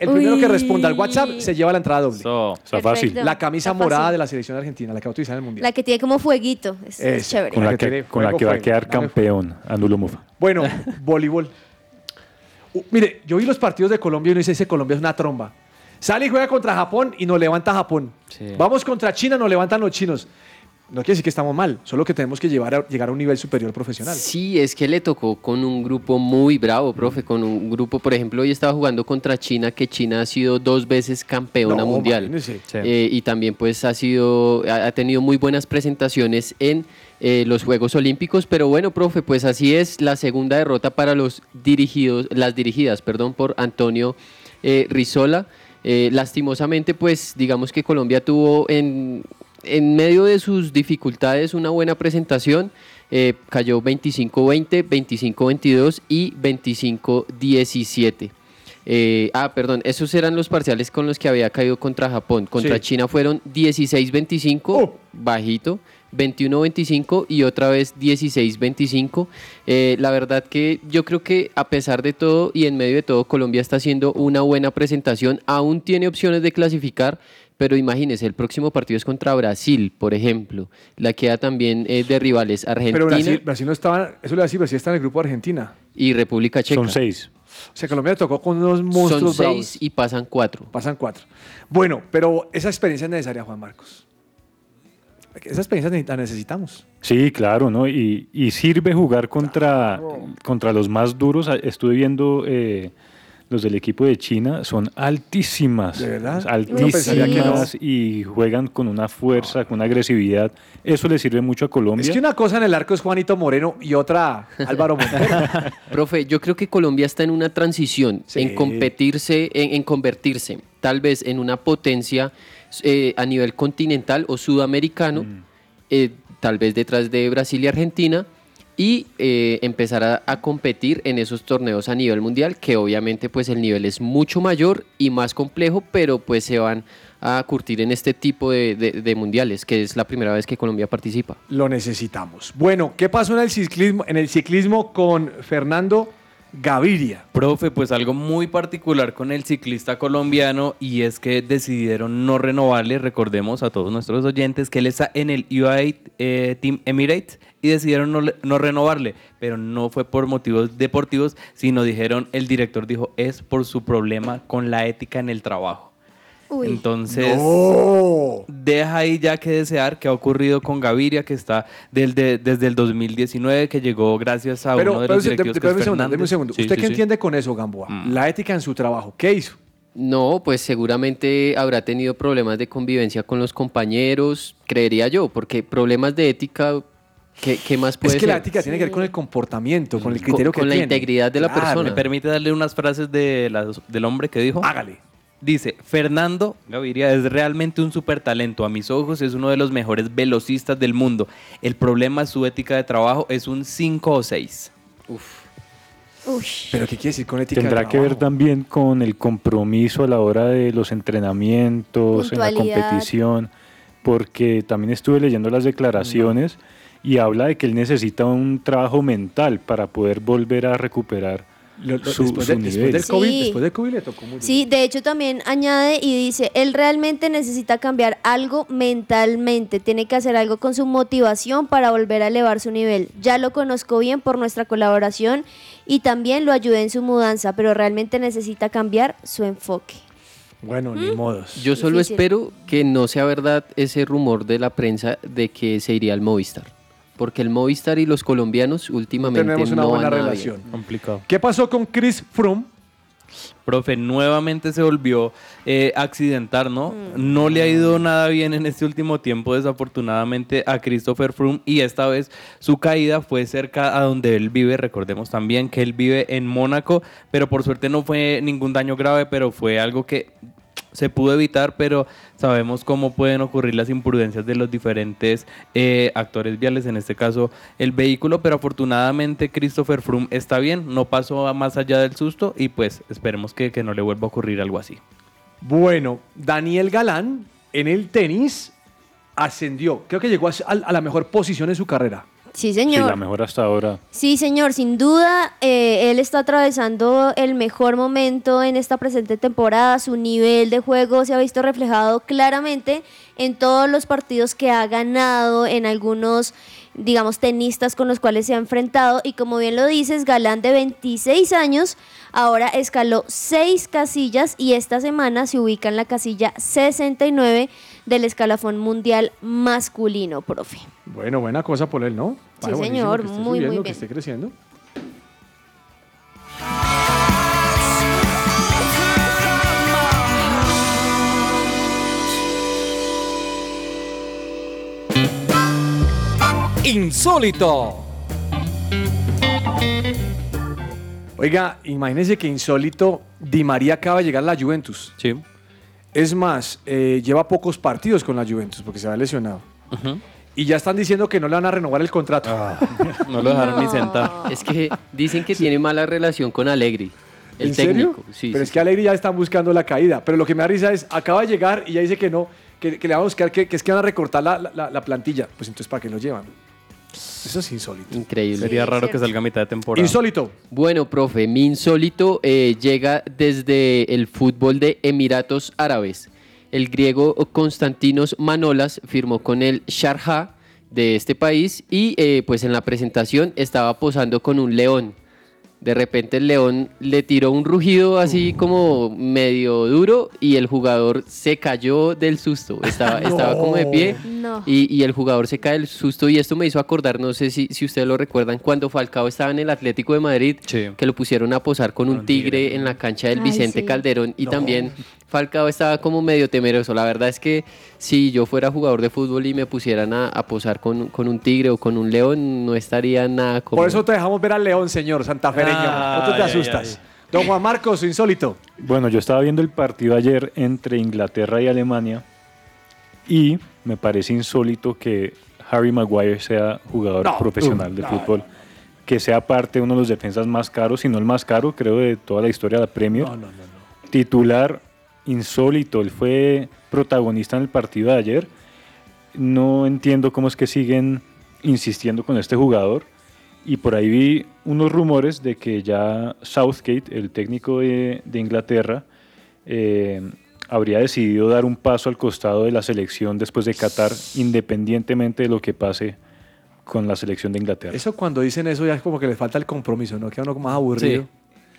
El primero Uy. que responda al WhatsApp se lleva la entrada doble. Está fácil. La camisa morada fácil. de la selección argentina, la que va a utilizar en el Mundial. La que tiene como fueguito. Es, chévere. Con la que con la que va a quedar campeón, Andulo Mufa. Bueno, voleibol. Uh, mire, yo vi los partidos de Colombia y uno dice, ese Colombia es una tromba. Sale y juega contra Japón y nos levanta Japón. Vamos contra China, nos levantan los chinos. No quiere decir que estamos mal, solo que tenemos que llevar a- llegar a un nivel superior profesional. Sí, es que le tocó con un grupo muy bravo, profe, con un grupo, por ejemplo, hoy estaba jugando contra China, que China ha sido dos veces campeona No, mundial. imagínese. Sí. Eh, y también pues ha sido, ha, ha tenido muy buenas presentaciones en eh, los Juegos Olímpicos, pero bueno, profe, pues así es la segunda derrota para los dirigidos, las dirigidas, perdón, por Antonio eh, Rizola. Eh, lastimosamente, pues digamos que Colombia tuvo en, en medio de sus dificultades una buena presentación. Eh, cayó 25-20, 25-22 y 25-17. Eh, ah, perdón, esos eran los parciales con los que había caído contra Japón. Contra Sí. China fueron 16-25, bajito, 21-25 y otra vez 16-25. Eh, la verdad que yo creo que a pesar de todo y en medio de todo, Colombia está haciendo una buena presentación. Aún tiene opciones de clasificar, pero imagínese, el próximo partido es contra Brasil, por ejemplo. La queda también eh, de rivales Argentina Pero Brasil, Brasil no estaba, eso le iba a decir, Brasil está en el grupo de Argentina. y República Checa. Son seis. O sea, Colombia tocó con unos Son monstruos seis bravos. y pasan cuatro. Pasan cuatro. Bueno, pero esa experiencia es necesaria, Juan Marcos. Esa experiencia la necesitamos. Sí, claro, ¿no? Y, y sirve jugar contra, contra los más duros. A- Estuve viendo eh, los del equipo de China, son altísimas. ¿De verdad? Altísimas y juegan con una fuerza, con una agresividad. Eso le sirve mucho a Colombia. Es que una cosa en el arco es Juanito Moreno y otra Álvaro Montero. Profe, yo creo que Colombia está en una transición, Sí. en competirse, en, en convertirse tal vez en una potencia eh, a nivel continental o sudamericano, eh, tal vez detrás de Brasil y Argentina, y eh, empezar a, a competir en esos torneos a nivel mundial, que obviamente pues el nivel es mucho mayor y más complejo, pero pues se van a curtir en este tipo de, de- de mundiales, que es la primera vez que Colombia participa. Lo necesitamos. Bueno, ¿qué pasó en el ciclismo, en el ciclismo con Fernando Gaviria? Profe, pues algo muy particular con el ciclista colombiano y es que decidieron no renovarle, recordemos a todos nuestros oyentes que él está en el UAE eh, Team Emirates y decidieron no, le- no renovarle, pero no fue por motivos deportivos, sino dijeron, el director dijo, es por su problema con la ética en el trabajo. Uy. Entonces, ¡No! deja ahí ya que desear que ha ocurrido con Gaviria, que está del- de- desde el 2019, que llegó gracias a Pero, uno de pero los de- directivos de- que es deme un segundo, un segundo. Sí, ¿Usted sí, qué sí. entiende con eso, Gamboa? La ética en su trabajo. ¿Qué hizo? No, pues seguramente habrá tenido problemas de convivencia con los compañeros, creería yo, porque problemas de ética, ¿qué, qué más puede Es que la ética tiene que ver con el comportamiento, con el Con- criterio que con la integridad de la persona. ¿Me permite darle unas frases de las- del hombre que dijo? Hágale. Dice, Fernando Gaviria es realmente un súper talento. A mis ojos es uno de los mejores velocistas del mundo. El problema es su ética de trabajo, es un 5 o 6. ¿Pero qué quiere decir con ética Tendrá de que ver también con el compromiso a la hora de los entrenamientos, en la competición, porque también estuve leyendo las declaraciones y habla de que él necesita un trabajo mental para poder volver a recuperar Lo- lo- su, después, su de- después del COVID, Sí. después del COVID le tocó muy Sí, de hecho también añade y dice, él realmente necesita cambiar algo mentalmente, tiene que hacer algo con su motivación para volver a elevar su nivel. Ya lo conozco bien por nuestra colaboración y también lo ayudé en su mudanza, pero realmente necesita cambiar su enfoque. Bueno, ¿Mm? ni modos. Yo solo Difícil. espero que no sea verdad ese rumor de la prensa de que se iría al Movistar. Porque el Movistar y los colombianos últimamente Tenemos una no buena van relación. Complicado. ¿Qué pasó con Chris Froome? Profe, nuevamente se volvió eh, a accidentar, ¿no? No le ha ido nada bien en este último tiempo, desafortunadamente, a Christopher Froome. Y esta vez su caída fue cerca a donde él vive. Recordemos también que él vive en Mónaco, pero por suerte no fue ningún daño grave, pero fue algo que se pudo evitar, pero sabemos cómo pueden ocurrir las imprudencias de los diferentes eh, actores viales, en este caso el vehículo, pero afortunadamente Christopher Froome está bien, no pasó más allá del susto y pues esperemos que, que no le vuelva a ocurrir algo así. Bueno, Daniel Galán en el tenis ascendió. Creo que llegó a, a la mejor posición en su carrera. Sí, Sí, señor. la mejor hasta ahora. Sí, señor, sin duda, eh, él está atravesando el mejor momento en esta presente temporada. Su nivel de juego se ha visto reflejado claramente en todos los partidos que ha ganado, en algunos, digamos, tenistas con los cuales se ha enfrentado. Y como bien lo dices, Galán de 26 años, ahora escaló seis casillas y esta semana se ubica en la casilla 69 del escalafón mundial masculino, profe. Bueno, buena cosa por él, ¿no? Sí, señor, que esté muy, muy subiendo, que bien. esté creciendo. Insólito. Oiga, imagínense que insólito, Di María acaba de llegar a la Juventus. Sí. Es más, eh, lleva pocos partidos con la Juventus porque se ha lesionado. Y ya están diciendo que no le van a renovar el contrato. No lo dejaron ni sentar. Es que dicen que tiene mala relación con Allegri, el ¿En serio? técnico. Sí, Pero sí, es que Alegre ya están buscando la caída. Pero lo que me da risa es, acaba de llegar y ya dice que no, que, que le van a buscar, que, que es que van a recortar la, la- la plantilla. Pues entonces, ¿para qué lo llevan? Eso es insólito. Increíble. Sería raro que salga a mitad de temporada. Insólito. Bueno, profe, mi insólito eh, llega desde el fútbol de Emiratos Árabes. El griego Konstantinos Manolas firmó con el Sharjah de este país y eh, pues en la presentación estaba posando con un león. De repente el león le tiró un rugido así como medio duro y el jugador se cayó del susto. Estaba, estaba como de pie No. y, y el jugador se cae del susto y esto me hizo acordar, no sé si, si ustedes lo recuerdan, cuando Falcao estaba en el Atlético de Madrid, que lo pusieron a posar con un tigre en la cancha del Ay, Vicente sí. Calderón y también Falcao estaba como medio temeroso. La verdad es que si yo fuera jugador de fútbol y me pusieran a, a posar con, con un tigre o con un león, no estaría nada como... Por eso te dejamos ver al león, señor santafereño. no tú te Ay, ay, asustas. Don Juan Marcos, insólito. Bueno, yo estaba viendo el partido ayer entre Inglaterra y Alemania y me parece insólito que Harry Maguire sea jugador No, profesional uh, de no, fútbol, que sea parte de uno de los defensas más caros, si no el más caro, creo, de toda la historia de la Premier. No, no, no, no. Titular insólito, él fue protagonista en el partido de ayer. No entiendo cómo es que siguen insistiendo con este jugador. Y por ahí vi unos rumores de que ya Southgate, el técnico de, de Inglaterra, eh, habría decidido dar un paso al costado de la selección después de Qatar, independientemente de lo que pase con la selección de Inglaterra. Eso cuando dicen eso ya es como que les falta el compromiso, ¿no? Queda uno más aburrido.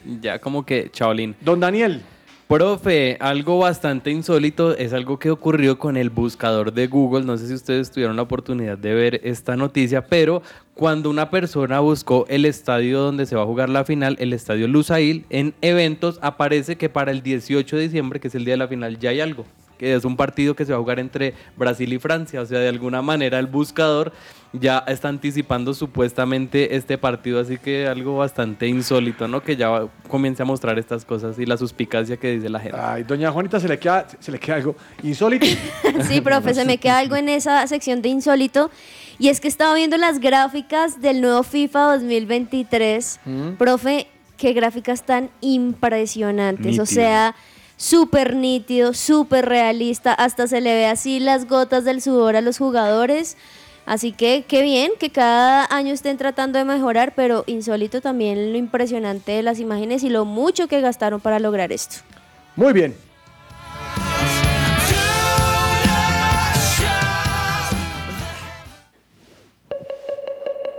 Sí. Ya como que, chaolín. Don Daniel. Profe, algo bastante insólito es algo que ocurrió con el buscador de Google. No sé si ustedes tuvieron la oportunidad de ver esta noticia, pero cuando una persona buscó el estadio donde se va a jugar la final, el estadio Lusail, en eventos aparece que para el 18 de diciembre, que es el día de la final, ya hay algo. Que es un partido que se va a jugar entre Brasil y Francia. O sea, de alguna manera el buscador ya está anticipando supuestamente este partido, así que algo bastante insólito, ¿no? Que ya comience a mostrar estas cosas y la suspicacia que dice la gente. Ay, doña Juanita se le queda, se le queda algo insólito. Sí, profe, se me queda algo en esa sección de insólito. Y es que estaba viendo las gráficas del nuevo FIFA 2023. Mm. Profe, qué gráficas tan impresionantes. O sea, súper nítido, súper realista. Hasta se le ve así las gotas del sudor a los jugadores. Así que qué bien que cada año estén tratando de mejorar, pero insólito también lo impresionante de las imágenes y lo mucho que gastaron para lograr esto. Muy bien.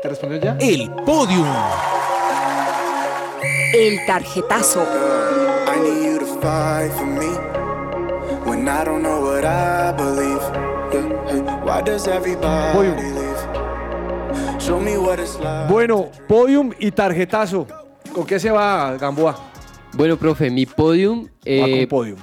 ¿Te respondió ya? El podium. El tarjetazo. Fight for me when I don't know what I believe. Why does everybody Podium. leave? Show me what it's like. Bueno, podium y tarjetazo. ¿Con qué se va Gamboa? Bueno, profe, mi podium... Va eh, con podium.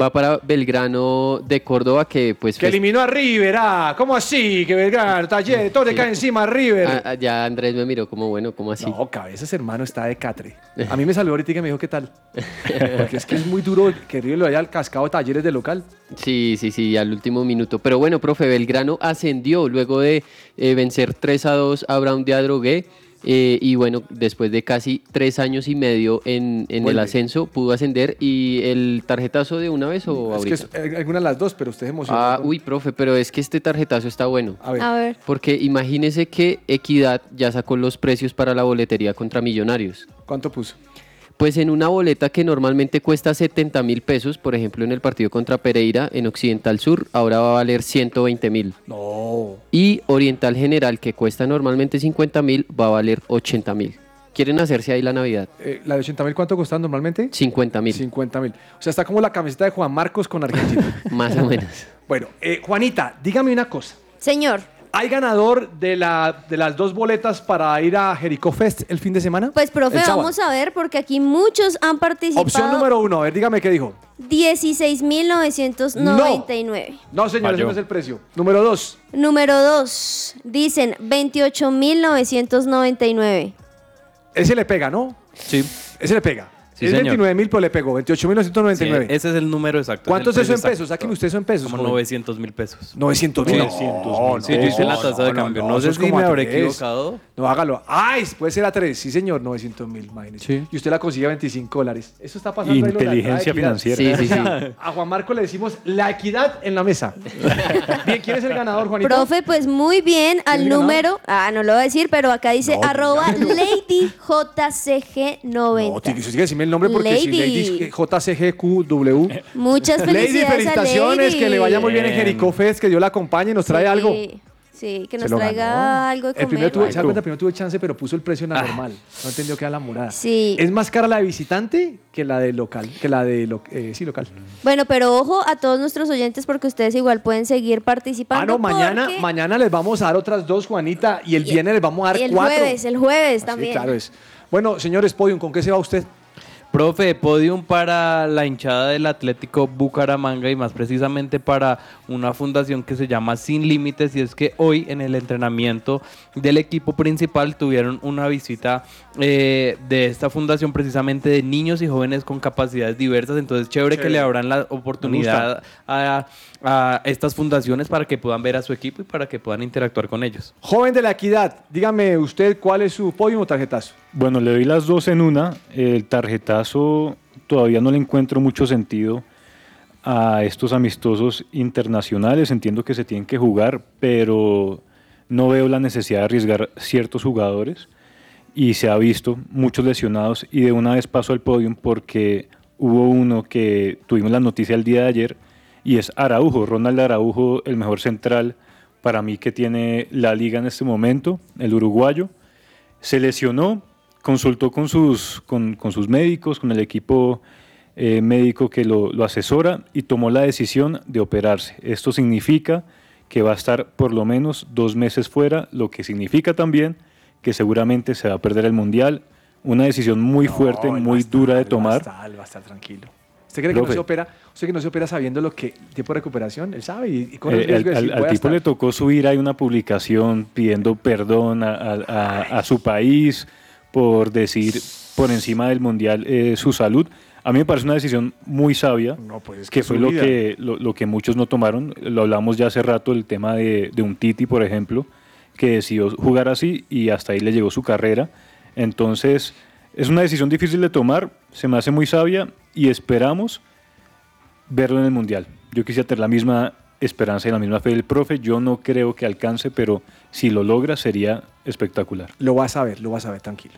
Va para Belgrano de Córdoba, que pues... Que fes- eliminó a River, ah, ¿cómo así? Que Belgrano, Taller, todo le cae encima a River. Ah, ah, ya Andrés me miró como, bueno, como así? No, cabezas, hermano, está de catre. A mí me salió ahorita y me dijo qué tal. Porque es que es muy duro que River lo haya al cascado talleres de local. Sí, sí, sí, al último minuto. Pero bueno, profe, Belgrano ascendió luego de eh, vencer 3 a 2 a Brown de Adrogué. Eh, y bueno, después de casi tres años y medio en, en el ascenso, pudo ascender. ¿Y el tarjetazo de una vez o Es que ahorita? es eh, alguna de las dos, pero usted emocionó. Ah, uy, profe, pero es que este tarjetazo está bueno. A ver. A ver. Porque imagínese que Equidad ya sacó los precios para la boletería contra Millonarios. ¿Cuánto puso? Pues en una boleta que normalmente cuesta 70 mil pesos, por ejemplo en el partido contra Pereira en Occidental Sur, ahora va a valer 120 mil. No. Y Oriental General, que cuesta normalmente 50 mil, va a valer 80 mil. ¿Quieren hacerse ahí la Navidad? Eh, ¿La de 80 mil cuánto costaba normalmente? 50 mil. 50 mil. O sea, está como la camiseta de Juan Marcos con Argentina. Más o menos. bueno, eh, Juanita, dígame una cosa. Señor, ¿Hay ganador de, la, de las dos boletas para ir a Jericho Fest el fin de semana? pues profe, El sábado. vamos a ver porque aquí muchos han participado. Opción número uno, a ver, dígame qué dijo. 16.999. No, señor, ese Falló. no es el precio. Número dos. Número 2, dicen 28.999. Ese le pega, ¿no? Sí. Ese le pega. Sí, es señor. 29 mil, pero le pegó. 28.999. Sí, ese es el número exacto. ¿Cuánto es eso en pesos? Sáqueme usted eso en pesos. Como joven. 900 mil pesos. 900 mil. Sí, Sí, yo hice la tasa de cambio. No, sé si me habré tres. equivocado. No, hágalo. ¡Ay! Puede ser a 3. Sí, señor. 900 mil, imagínese. Y usted la consigue a 25 dólares. Eso está pasando. ahí lo Inteligencia equidad. financiera. Sí, sí, sí. A Juan Marco le decimos la equidad en la mesa. Bien, ¿quién es el ganador, Juanito? Profe, pues muy bien al número. Ah, no lo voy a decir, pero acá dice No, arroba dígamelo. LadyJCG90. No, tiene que el nombre porque si Lady. Lady JCGQW. Muchas Lady, felicidades a felicitaciones, Lady. que le vaya muy bien en. Jericho Fest, que Dios la acompañe y nos trae Sí, algo. Sí, que nos traiga ganó. algo de El comer. primero tuve, o ¿se da algo. cuenta? Primero tuve chance, pero puso el precio en la normal. No entendió que era la morada. Sí. Es más cara la de visitante que la de local, que la de lo- eh, sí, local. Bueno, pero ojo a todos nuestros oyentes porque ustedes igual pueden seguir participando. Ah, no, mañana, porque- mañana les vamos a dar otras dos, Juanita, y el viernes les vamos a dar y el cuatro. jueves, el jueves Sí, también. claro es. Bueno, señores Podium, ¿con qué se va usted? Profe, podium para la hinchada del Atlético Bucaramanga y más precisamente para una fundación que se llama Sin Límites y es que hoy en el entrenamiento del equipo principal tuvieron una visita eh, de esta fundación precisamente de niños y jóvenes con capacidades diversas, entonces chévere que le abran la oportunidad a, a estas fundaciones para que puedan ver a su equipo y para que puedan interactuar con ellos. Joven de la equidad, dígame usted cuál es su podium o tarjetazo. Bueno, le doy las dos en una. El tarjetazo todavía no le encuentro mucho sentido a estos amistosos internacionales. Entiendo que se tienen que jugar, pero no veo la necesidad de arriesgar ciertos jugadores. Y se ha visto muchos lesionados. Y de una vez paso al podium porque hubo uno que tuvimos la noticia el día de ayer y es Araujo, Ronald Araujo, el mejor central para mí que tiene la liga en este momento, el uruguayo se lesionó, consultó con sus, con, con sus médicos, con el equipo eh, médico que lo, lo asesora y tomó la decisión de operarse. Esto significa que va a estar por lo menos dos meses fuera, lo que significa también que seguramente se va a perder el Mundial. Una decisión muy fuerte, muy dura de tomar. Va a estar, va a estar tranquilo. ¿Usted cree que no se opera? ¿Usted que no se opera sabiendo lo que tiempo de recuperación? Él sabe y, y con el Eh, riesgo de al, decir, al tipo estar. le tocó subir ahí una publicación pidiendo perdón a, a- a- a su país por decir por encima del mundial eh, su salud. A mí me parece una decisión muy sabia, pues, que que fue lo que, lo, lo que muchos no tomaron. Lo hablamos ya hace rato, el tema de, de un Titi, por ejemplo, que decidió jugar así y hasta ahí le llegó su carrera. Entonces, es una decisión difícil de tomar, se me hace muy sabia y esperamos verlo en el Mundial. Yo quisiera tener la misma esperanza y la misma fe del profe. Yo no creo que alcance, pero si lo logra sería espectacular. Lo vas a ver, lo vas a ver, tranquilo.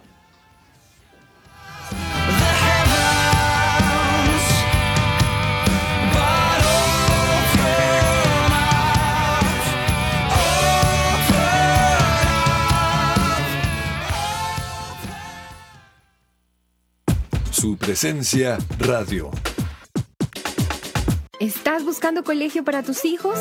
Su presencia radio. ¿Estás buscando colegio para tus hijos?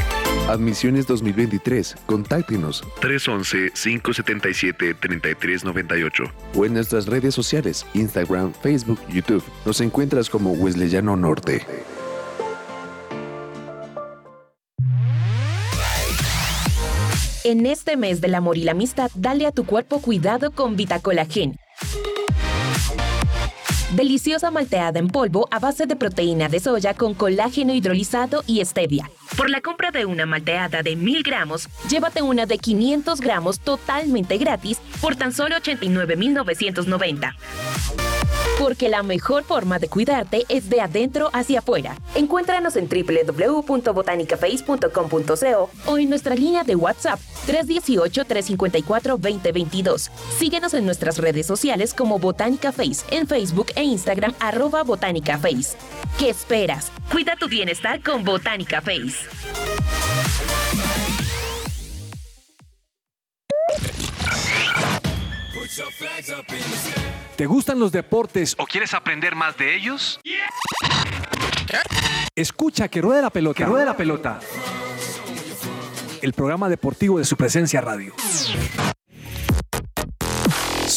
Admisiones 2023. Contáctenos 311-577-3398 o en nuestras redes sociales, Instagram, Facebook, YouTube. Nos encuentras como Wesleyano Norte. En este mes del amor y la amistad, dale a tu cuerpo cuidado con Vitacolagen. Deliciosa malteada en polvo a base de proteína de soya con colágeno hidrolizado y stevia. Por la compra de una malteada de 1000 gramos, llévate una de 500 gramos totalmente gratis por tan solo 89,990. Porque la mejor forma de cuidarte es de adentro hacia afuera. Encuéntranos en www.botanicaface.com.co o en nuestra línea de WhatsApp 318-354-2022. Síguenos en nuestras redes sociales como Botánica Face en Facebook e Instagram arroba Botánica Face. ¿Qué esperas? Cuida tu bienestar con Botánica Face. ¿Te gustan los deportes o quieres aprender más de ellos? Escucha que ruede la pelota. Que ruede la pelota. El programa deportivo de su presencia radio.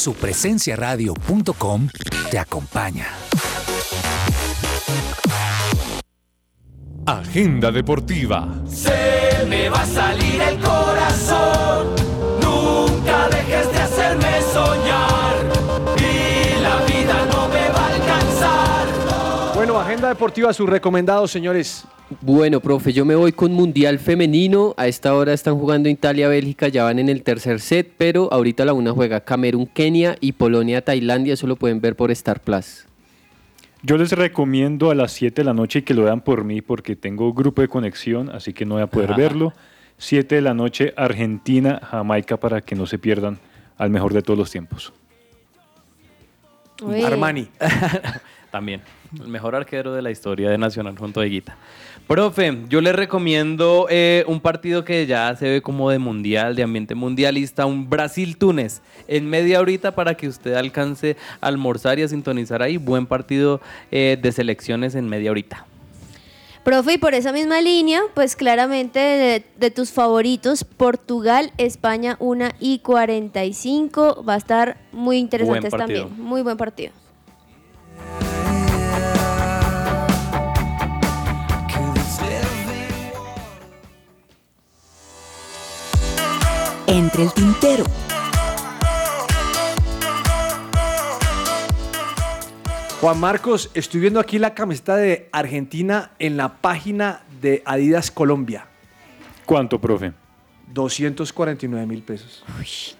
Supresenciaradio.com te acompaña. Agenda deportiva. Se me va a salir el corazón. Nunca dejes de hacerme soñar. Agenda deportiva, sus recomendados, señores. Bueno, profe, yo me voy con Mundial Femenino. A esta hora están jugando Italia, Bélgica, ya van en el tercer set, pero ahorita la una juega Camerún, Kenia y Polonia, Tailandia. Eso lo pueden ver por Star Plus. Yo les recomiendo a las 7 de la noche y que lo vean por mí porque tengo grupo de conexión, así que no voy a poder Ajá. verlo. 7 de la noche, Argentina, Jamaica, para que no se pierdan al mejor de todos los tiempos. Uy. Armani. También. El mejor arquero de la historia de Nacional junto a Higuita. Profe, yo le recomiendo eh, un partido que ya se ve como de mundial, de ambiente mundialista, un Brasil-Túnez, en media horita para que usted alcance a almorzar y a sintonizar ahí. Buen partido eh, de selecciones en media horita. Profe, y por esa misma línea, pues claramente de, de tus favoritos, Portugal, España 1 y 45. Va a estar muy interesante también. Muy buen partido. Entre el tintero. Juan Marcos, estoy viendo aquí la camiseta de Argentina en la página de Adidas Colombia. ¿Cuánto, profe? 249 mil pesos.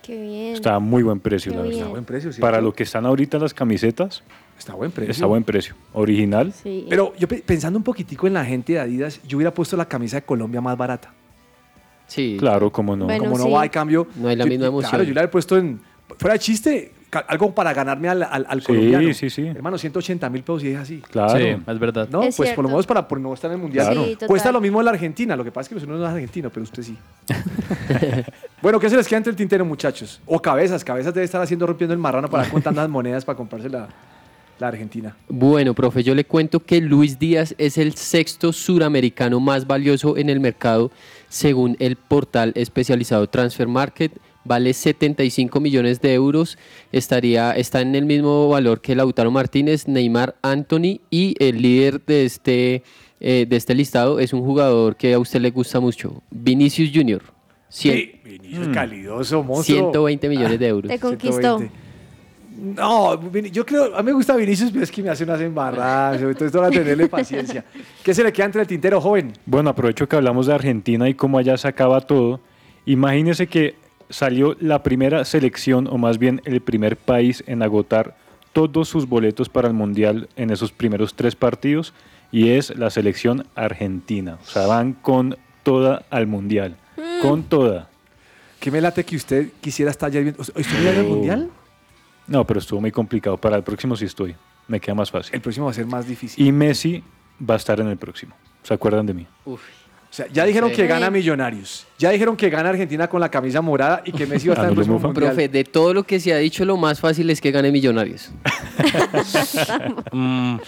Qué bien. Está a muy buen precio, Qué la bien. verdad. Está buen precio, ¿cierto? Para lo que están ahorita las camisetas, Está a buen precio. está a buen precio. Original. Pero yo pe- pensando un poquitico en la gente de Adidas, yo hubiera puesto la camisa de Colombia más barata. Sí. Claro, como no. Bueno, Como no sí. va, en cambio. No hay la yo- misma emoción. Claro, yo la he puesto en. Fuera de chiste, algo para ganarme al, al, al Sí, colombiano. sí, sí. Hermano, 180 mil pesos y es así. Claro. Sí, es verdad. No, Es pues cierto. por lo menos para por no estar en el mundial. Claro. Sí, total. Cuesta lo mismo en la Argentina. Lo que pasa es que usted no es argentino, pero usted sí. bueno, ¿qué se les queda entre el tintero, muchachos? O cabezas. Cabezas debe estar haciendo rompiendo el marrano para contar las monedas para comprarse la, la Argentina. Bueno, profe, yo le cuento que Luis Díaz es el sexto suramericano más valioso en el mercado según el portal especializado Transfer Market. Vale 75 millones de euros. Estaría, está en el mismo valor que Lautaro Martínez, Neymar, Anthony y el líder de este, eh, de este listado es un jugador que a usted le gusta mucho, Vinicius Junior. Sí, Vinicius calidoso, monstruo. 120 millones de euros. Te conquistó. 120. No, yo creo, a mí me gusta Vinicius, pero es que me hace unas embarradas, entonces tengo que tenerle paciencia. ¿Qué se le queda entre el tintero, joven? Bueno, aprovecho que hablamos de Argentina y cómo allá se acaba todo. Imagínese que salió la primera selección, o más bien el primer país en agotar todos sus boletos para el Mundial en esos primeros tres partidos, y es la selección argentina. O sea, van con toda al Mundial. Con toda. ¿Qué me late que usted quisiera estar ya viendo? ¿Estuvo viendo el mundial? No, pero estuvo muy complicado. Para el próximo sí estoy. Me queda más fácil. El próximo va a ser más difícil. Y Messi va a estar en el próximo. ¿Se acuerdan de mí? O sea, ya dijeron Sí. que gana Millonarios. Ya dijeron que gana Argentina con la camisa morada y que Messi va a estar en el próximo mundial. Profe, de todo lo que se ha dicho, lo más fácil es que gane Millonarios. Mm,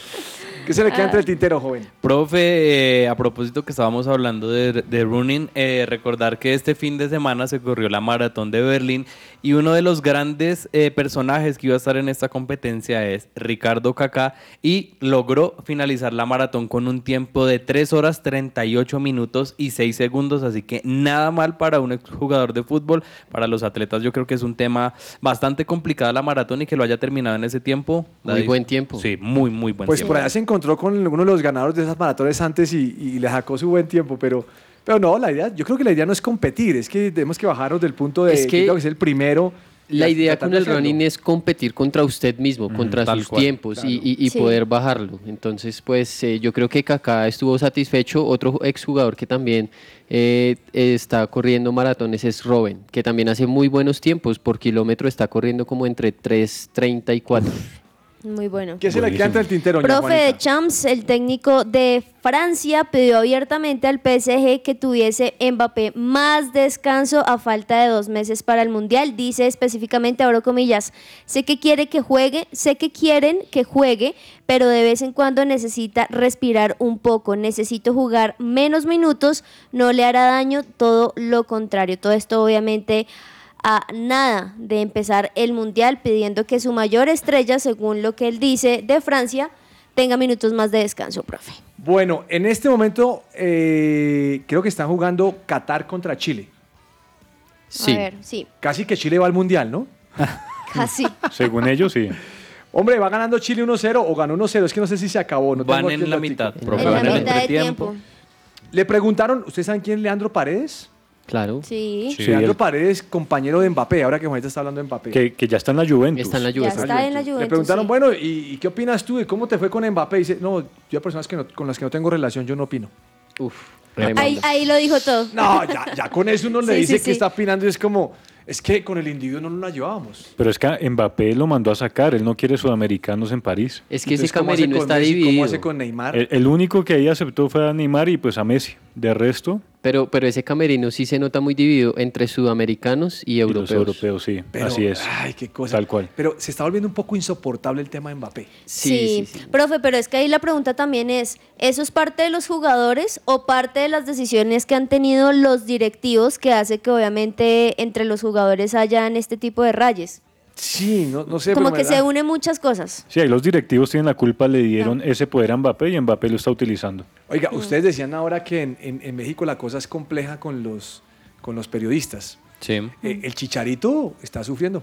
¿Qué se le queda entre el tintero, joven? Profe, eh, a propósito que estábamos hablando de, de running, eh, recordar que este fin de semana se corrió la maratón de Berlín y uno de los grandes eh, personajes que iba a estar en esta competencia es Ricardo Kaká y logró finalizar la maratón con un tiempo de 3 horas 38 minutos y 6 segundos, así que nada mal para un exjugador de fútbol, para los atletas yo creo que es un tema bastante complicado la maratón y que lo haya terminado en ese tiempo. Muy David. buen tiempo. Sí, muy, muy buen Pues tiempo. por allá se encontró con uno de los ganadores de esas maratones antes y, y le sacó su buen tiempo, pero, pero no, la idea, yo creo que la idea no es competir, es que tenemos que bajarnos del punto de Es que que es el primero. La idea con el hacerlo. running es competir contra usted mismo, contra tal sus cual. tiempos y, y- y Sí. poder bajarlo. Entonces, pues eh, yo creo que Kaká estuvo satisfecho. Otro exjugador que también eh, está corriendo maratones es Robin, que también hace muy buenos tiempos. Por kilómetro está corriendo como entre 3.30 y 4. Muy bueno. ¿Qué se le queda entre el tintero, Profe de? Champs, el técnico de Francia, pidió abiertamente al PSG que tuviese Mbappé más descanso a falta de dos meses para el Mundial. Dice específicamente, abro comillas, sé que quiere que juegue, sé que quieren que juegue, pero de vez en cuando necesita respirar un poco. Necesito jugar menos minutos, no le hará daño, todo lo contrario. Todo esto obviamente a nada de empezar el mundial pidiendo que su mayor estrella, según lo que él dice de Francia, tenga minutos más de descanso, profe. Bueno, en este momento eh, creo que están jugando Qatar contra Chile. Sí. A ver, sí, Casi que Chile va al mundial, ¿no? casi. Según ellos, sí. Hombre, ¿va ganando Chile 1-0 o ganó 1-0? Es que no sé si se acabó. No Van tengo en la mitad, En profe, la van en el mitad de entretiempo. tiempo. Le preguntaron, ¿ustedes saben quién es Leandro Paredes? Claro. Sí, Sí, Leandro el- Paredes, compañero de Mbappé, ahora que Juanita está hablando de Mbappé. Que, que ya está en la Juventus. Está en la ya Juventus. está en la Juventus. Le preguntaron, sí. bueno, ¿y, y qué opinas tú de cómo te fue con Mbappé? Y dice, no, yo a personas que no- con las que no tengo relación, yo no opino. Uf, Ahí, tremendo. ahí lo dijo todo. No, ya, ya con eso uno le Sí, dice sí, que sí. está opinando y es como, es que con el individuo no nos la llevábamos. Pero es que Mbappé lo mandó a sacar. Él no quiere sudamericanos en París. Es que ese Entonces, ¿cómo hace camerino con está Messi? dividido. ¿Cómo hace con Neymar? El, el único que ahí aceptó fue a Neymar y pues a Messi. De resto, Pero, pero ese camerino sí se nota muy dividido entre sudamericanos y y los europeos. europeos, sí. Pero, así es. Ay, qué cosa. Tal cual. Pero se está volviendo un poco insoportable el tema de Mbappé. Sí, profe, pero es que ahí la pregunta también es, ¿eso es parte de los jugadores o parte de las decisiones que han tenido los directivos que hace que obviamente entre los jugadores hayan este tipo de rayes? Sí, no, no sé. Como que se unen muchas cosas. Sí, ahí los directivos tienen la culpa, le dieron ese poder a Mbappé y Mbappé lo está utilizando. Oiga, ustedes decían ahora que en, en- en México la cosa es compleja con los, con los periodistas. Sí. Eh, el Chicharito está sufriendo,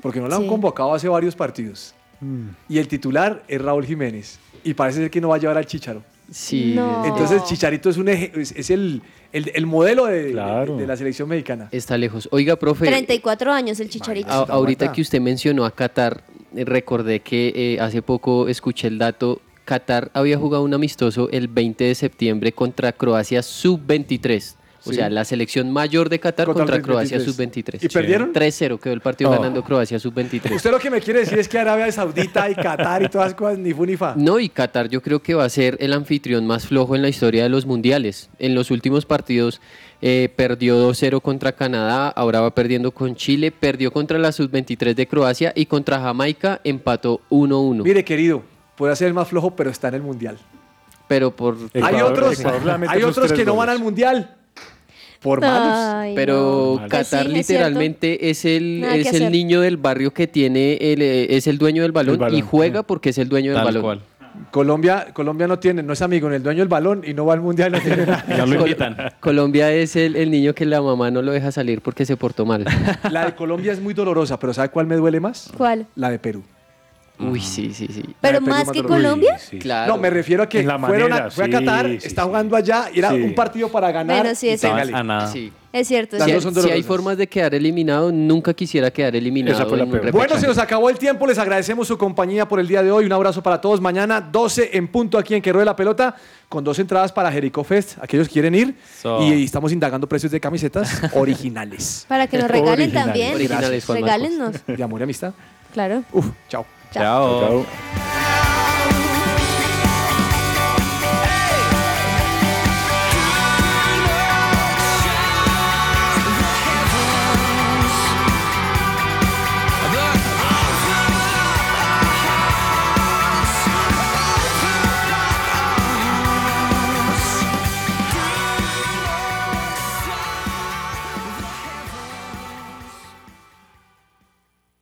porque no lo han Sí. convocado hace varios partidos. Mm. Y el titular es Raúl Jiménez. Y parece ser que no va a llevar al Chicharo. Sí. No. Entonces Chicharito es, un eje- es, es el, el- el modelo de, Claro. de la selección mexicana. Está lejos. Oiga, profe. 34 años el chicharito. A- ahorita que usted mencionó a Qatar, eh, recordé que eh, hace poco escuché el dato. Qatar había jugado un amistoso el 20 de septiembre contra Croacia sub-23. O Sí. sea, la selección mayor de Qatar Contra Croacia 23. sub-23. ¿Y perdieron? 3-0 quedó el partido Oh. ganando Croacia sub-23. Usted lo que me quiere decir es que Arabia Saudita y Qatar y todas las cosas, ni fu ni fa. No, y Qatar yo creo que va a ser el anfitrión más flojo en la historia de los mundiales. En los últimos partidos eh, perdió 2-0 contra Canadá, ahora va perdiendo con Chile, perdió contra la sub-23 de Croacia y contra Jamaica empató 1-1. Mire, querido, puede ser el más flojo, pero está en el mundial. Pero por... hay Ecuador- otros, a meter hay otros que no van al mundial. Por malos. Ay, Pero no. Pues Qatar sí, es literalmente es el, Nada es el niño del barrio que tiene, el, eh, es el dueño del balón, y juega porque es el dueño del Tal balón. cual. Colombia, Colombia no tiene, no es amigo, ni el dueño del balón y no va al mundial. No tiene nada. Col- Colombia es el, el niño que la mamá no lo deja salir porque se portó mal. La de Colombia es muy dolorosa, pero ¿sabe cuál me duele más? ¿Cuál? La de Perú. Uy, sí, sí, sí. ¿Pero más que. Colombia? Claro. No, me refiero a que En la fueron a- fue a sí, Qatar, sí, está jugando allá y era Sí. un partido para ganar. Bueno, sí, y es cierto. pégale. A nada. Sí. Es cierto. Las Si, dos son si hay dolorosas. formas de quedar eliminado, nunca quisiera quedar eliminado. Esa fue la en un peor. repechaje. Bueno, se nos acabó el tiempo. Les agradecemos su compañía por el día de hoy. Un abrazo para todos. Mañana 12 en punto aquí en Que Ruede la Pelota con dos entradas para Jericho Fest. Aquellos que quieren ir. So. Y estamos indagando precios de camisetas originales. Para que nos regalen también. Originales. Regálennos. De amor y amistad. Claro. Uf, chao. Chao. Chao.